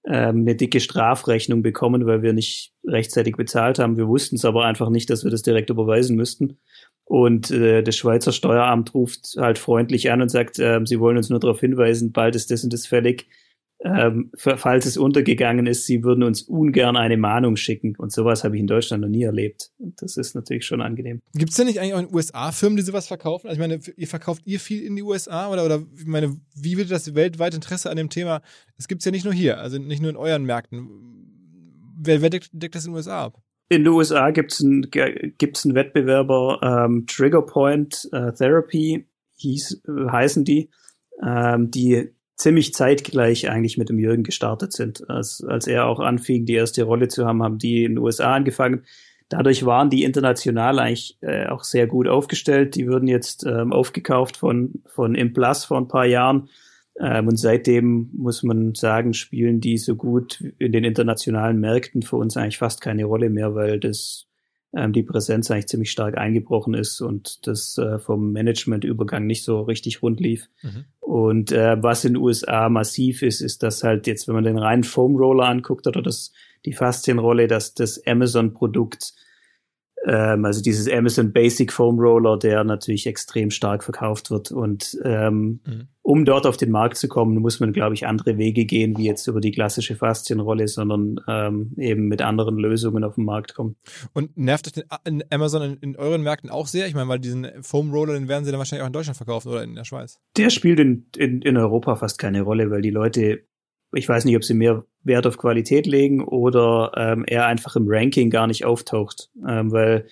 ähm, eine dicke Strafrechnung bekommen, weil wir nicht rechtzeitig bezahlt haben. Wir wussten es aber einfach nicht, dass wir das direkt überweisen müssten. Und äh, das Schweizer Steueramt ruft halt freundlich an und sagt, äh, sie wollen uns nur darauf hinweisen, bald ist das und das fällig ähm, falls es untergegangen ist, sie würden uns ungern eine Mahnung schicken. Und sowas habe ich in Deutschland noch nie erlebt. Und das ist natürlich schon angenehm. Gibt es denn nicht eigentlich auch in den USA Firmen, die sowas verkaufen? Also ich meine, ihr verkauft ihr viel in die USA oder, oder ich meine, wie wird das weltweit Interesse an dem Thema? Das gibt es ja nicht nur hier, also nicht nur in euren Märkten. Wer, wer deckt, deckt das in den USA ab? In den USA gibt es einen, gibt's einen Wettbewerber, ähm, Triggerpoint äh, Therapy hieß, äh, heißen die, ähm, die ziemlich zeitgleich eigentlich mit dem Jürgen gestartet sind. Als, als er auch anfing, die erste Rolle zu haben, haben die in den USA angefangen. Dadurch waren die international eigentlich äh, auch sehr gut aufgestellt. Die würden jetzt ähm, aufgekauft von, von Implas vor ein paar Jahren. Ähm, und seitdem muss man sagen, spielen die so gut in den internationalen Märkten für uns eigentlich fast keine Rolle mehr, weil das ähm, die Präsenz eigentlich ziemlich stark eingebrochen ist und das äh, vom Managementübergang nicht so richtig rund lief. Mhm. Und äh, was in den USA massiv ist, ist, dass halt jetzt, wenn man den reinen Foam Roller anguckt oder das die Faszienrolle, dass das Amazon-Produkt ähm, also dieses Amazon Basic Foam Roller, der natürlich extrem stark verkauft wird. Und ähm, mhm. um dort auf den Markt zu kommen, muss man, glaube ich, andere Wege gehen, wie jetzt über die klassische Faszienrolle, sondern ähm, eben mit anderen Lösungen auf den Markt kommen. Und nervt euch den Amazon in, in, euren Märkten auch sehr? Ich meine, weil diesen Foam Roller, den werden sie dann wahrscheinlich auch in Deutschland verkaufen oder in der Schweiz. Der spielt in, in, in Europa fast keine Rolle, weil die Leute ich weiß nicht, ob sie mehr Wert auf Qualität legen oder ähm, er einfach im Ranking gar nicht auftaucht, ähm, weil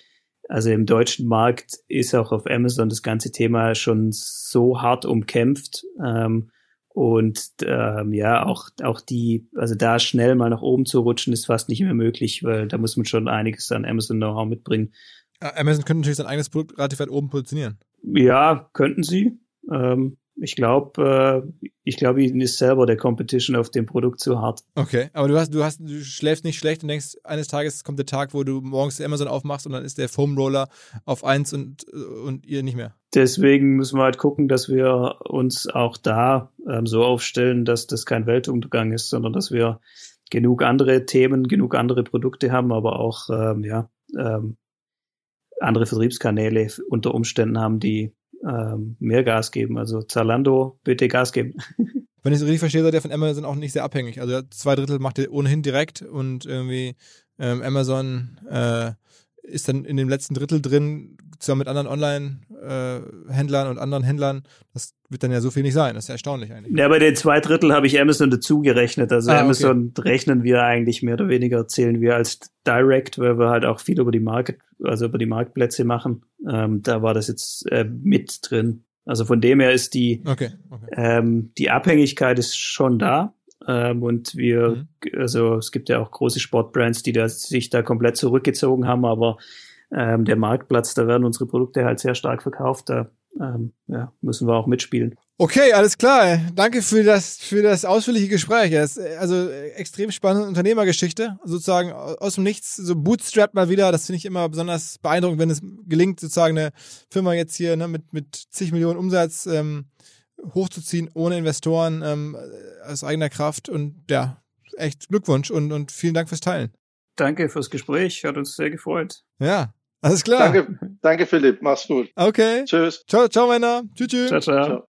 also im deutschen Markt ist auch auf Amazon das ganze Thema schon so hart umkämpft ähm, und ähm, ja auch auch die also da schnell mal nach oben zu rutschen ist fast nicht mehr möglich, weil da muss man schon einiges an Amazon Know-how mitbringen. Amazon könnte natürlich sein eigenes Produkt relativ weit oben positionieren. Ja, könnten sie. Ähm, ich glaube, äh, ich glaube, ihnen ist selber der Competition auf dem Produkt zu hart. Okay, aber du hast, du hast, du schläfst nicht schlecht und denkst, eines Tages kommt der Tag, wo du morgens Amazon aufmachst und dann ist der Foam Roller auf eins und, und ihr nicht mehr. deswegen müssen wir halt gucken, dass wir uns auch da ähm, so aufstellen, dass das kein Weltuntergang ist, sondern dass wir genug andere Themen, genug andere Produkte haben, aber auch ähm, ja, ähm, andere Vertriebskanäle unter Umständen haben, die ähm, mehr Gas geben. Also Zalando, bitte Gas geben. Wenn ich es richtig verstehe, seid ihr von Amazon auch nicht sehr abhängig. Also zwei Drittel macht ihr ohnehin direkt und irgendwie ähm, Amazon äh, ist dann in dem letzten Drittel drin, zusammen mit anderen Online-Händlern äh, und anderen Händlern. Das wird dann ja so viel nicht sein. Das ist ja erstaunlich eigentlich. Ja, bei den zwei Drittel habe ich Amazon dazu gerechnet. Also ah, Amazon okay. rechnen wir eigentlich mehr oder weniger, zählen wir als Direct, weil wir halt auch viel über die Market, also über die Marktplätze machen. Ähm, da war das jetzt äh, mit drin. Also von dem her ist die, okay, okay. Ähm, die Abhängigkeit ist schon da. Ähm, und wir, mhm. also es gibt ja auch große Sportbrands, die da, sich da komplett zurückgezogen haben, aber ähm, der Marktplatz, da werden unsere Produkte halt sehr stark verkauft. Da ähm, ja, müssen wir auch mitspielen. Okay, alles klar. Danke für das, für das ausführliche Gespräch. Das ist also extrem spannende Unternehmergeschichte. Sozusagen aus dem Nichts, so Bootstrap mal wieder. Das finde ich immer besonders beeindruckend, wenn es gelingt, sozusagen eine Firma jetzt hier ne, mit, mit zig Millionen Umsatz ähm, hochzuziehen, ohne Investoren, ähm, aus eigener Kraft. Und ja, echt Glückwunsch und, und vielen Dank fürs Teilen. Danke fürs Gespräch. Hat uns sehr gefreut. Ja, alles klar. Danke, danke Philipp. Mach's gut. Okay. Tschüss. Ciao, ciao, Männer. Tschüss, tschüss. Ciao, ciao. ciao.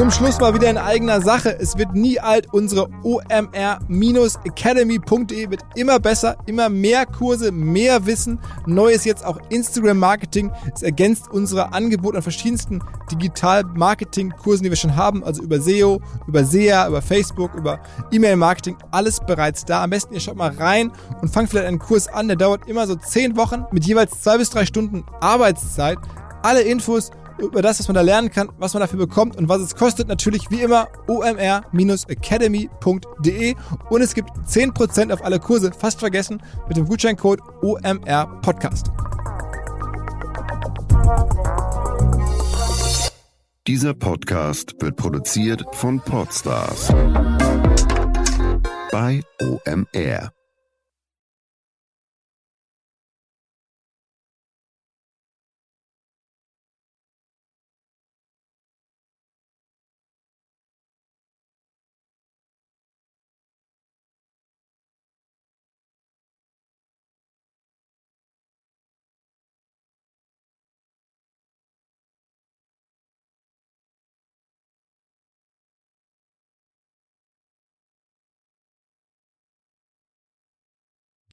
Zum Schluss mal wieder in eigener Sache. Es wird nie alt. Unsere omr-academy.de wird immer besser, immer mehr Kurse, mehr Wissen. Neues jetzt auch Instagram-Marketing. Es ergänzt unsere Angebote an verschiedensten Digital-Marketing-Kursen, die wir schon haben. Also über SEO, über SEA, über Facebook, über E-Mail-Marketing. Alles bereits da. Am besten ihr schaut mal rein und fangt vielleicht einen Kurs an. Der dauert immer so zehn Wochen mit jeweils zwei bis drei Stunden Arbeitszeit. Alle Infos über das, was man da lernen kann, was man dafür bekommt und was es kostet. Natürlich wie immer omr-academy.de und es gibt 10% auf alle Kurse, fast vergessen, mit dem Gutscheincode OMR Podcast. Dieser Podcast wird produziert von Podstars bei OMR.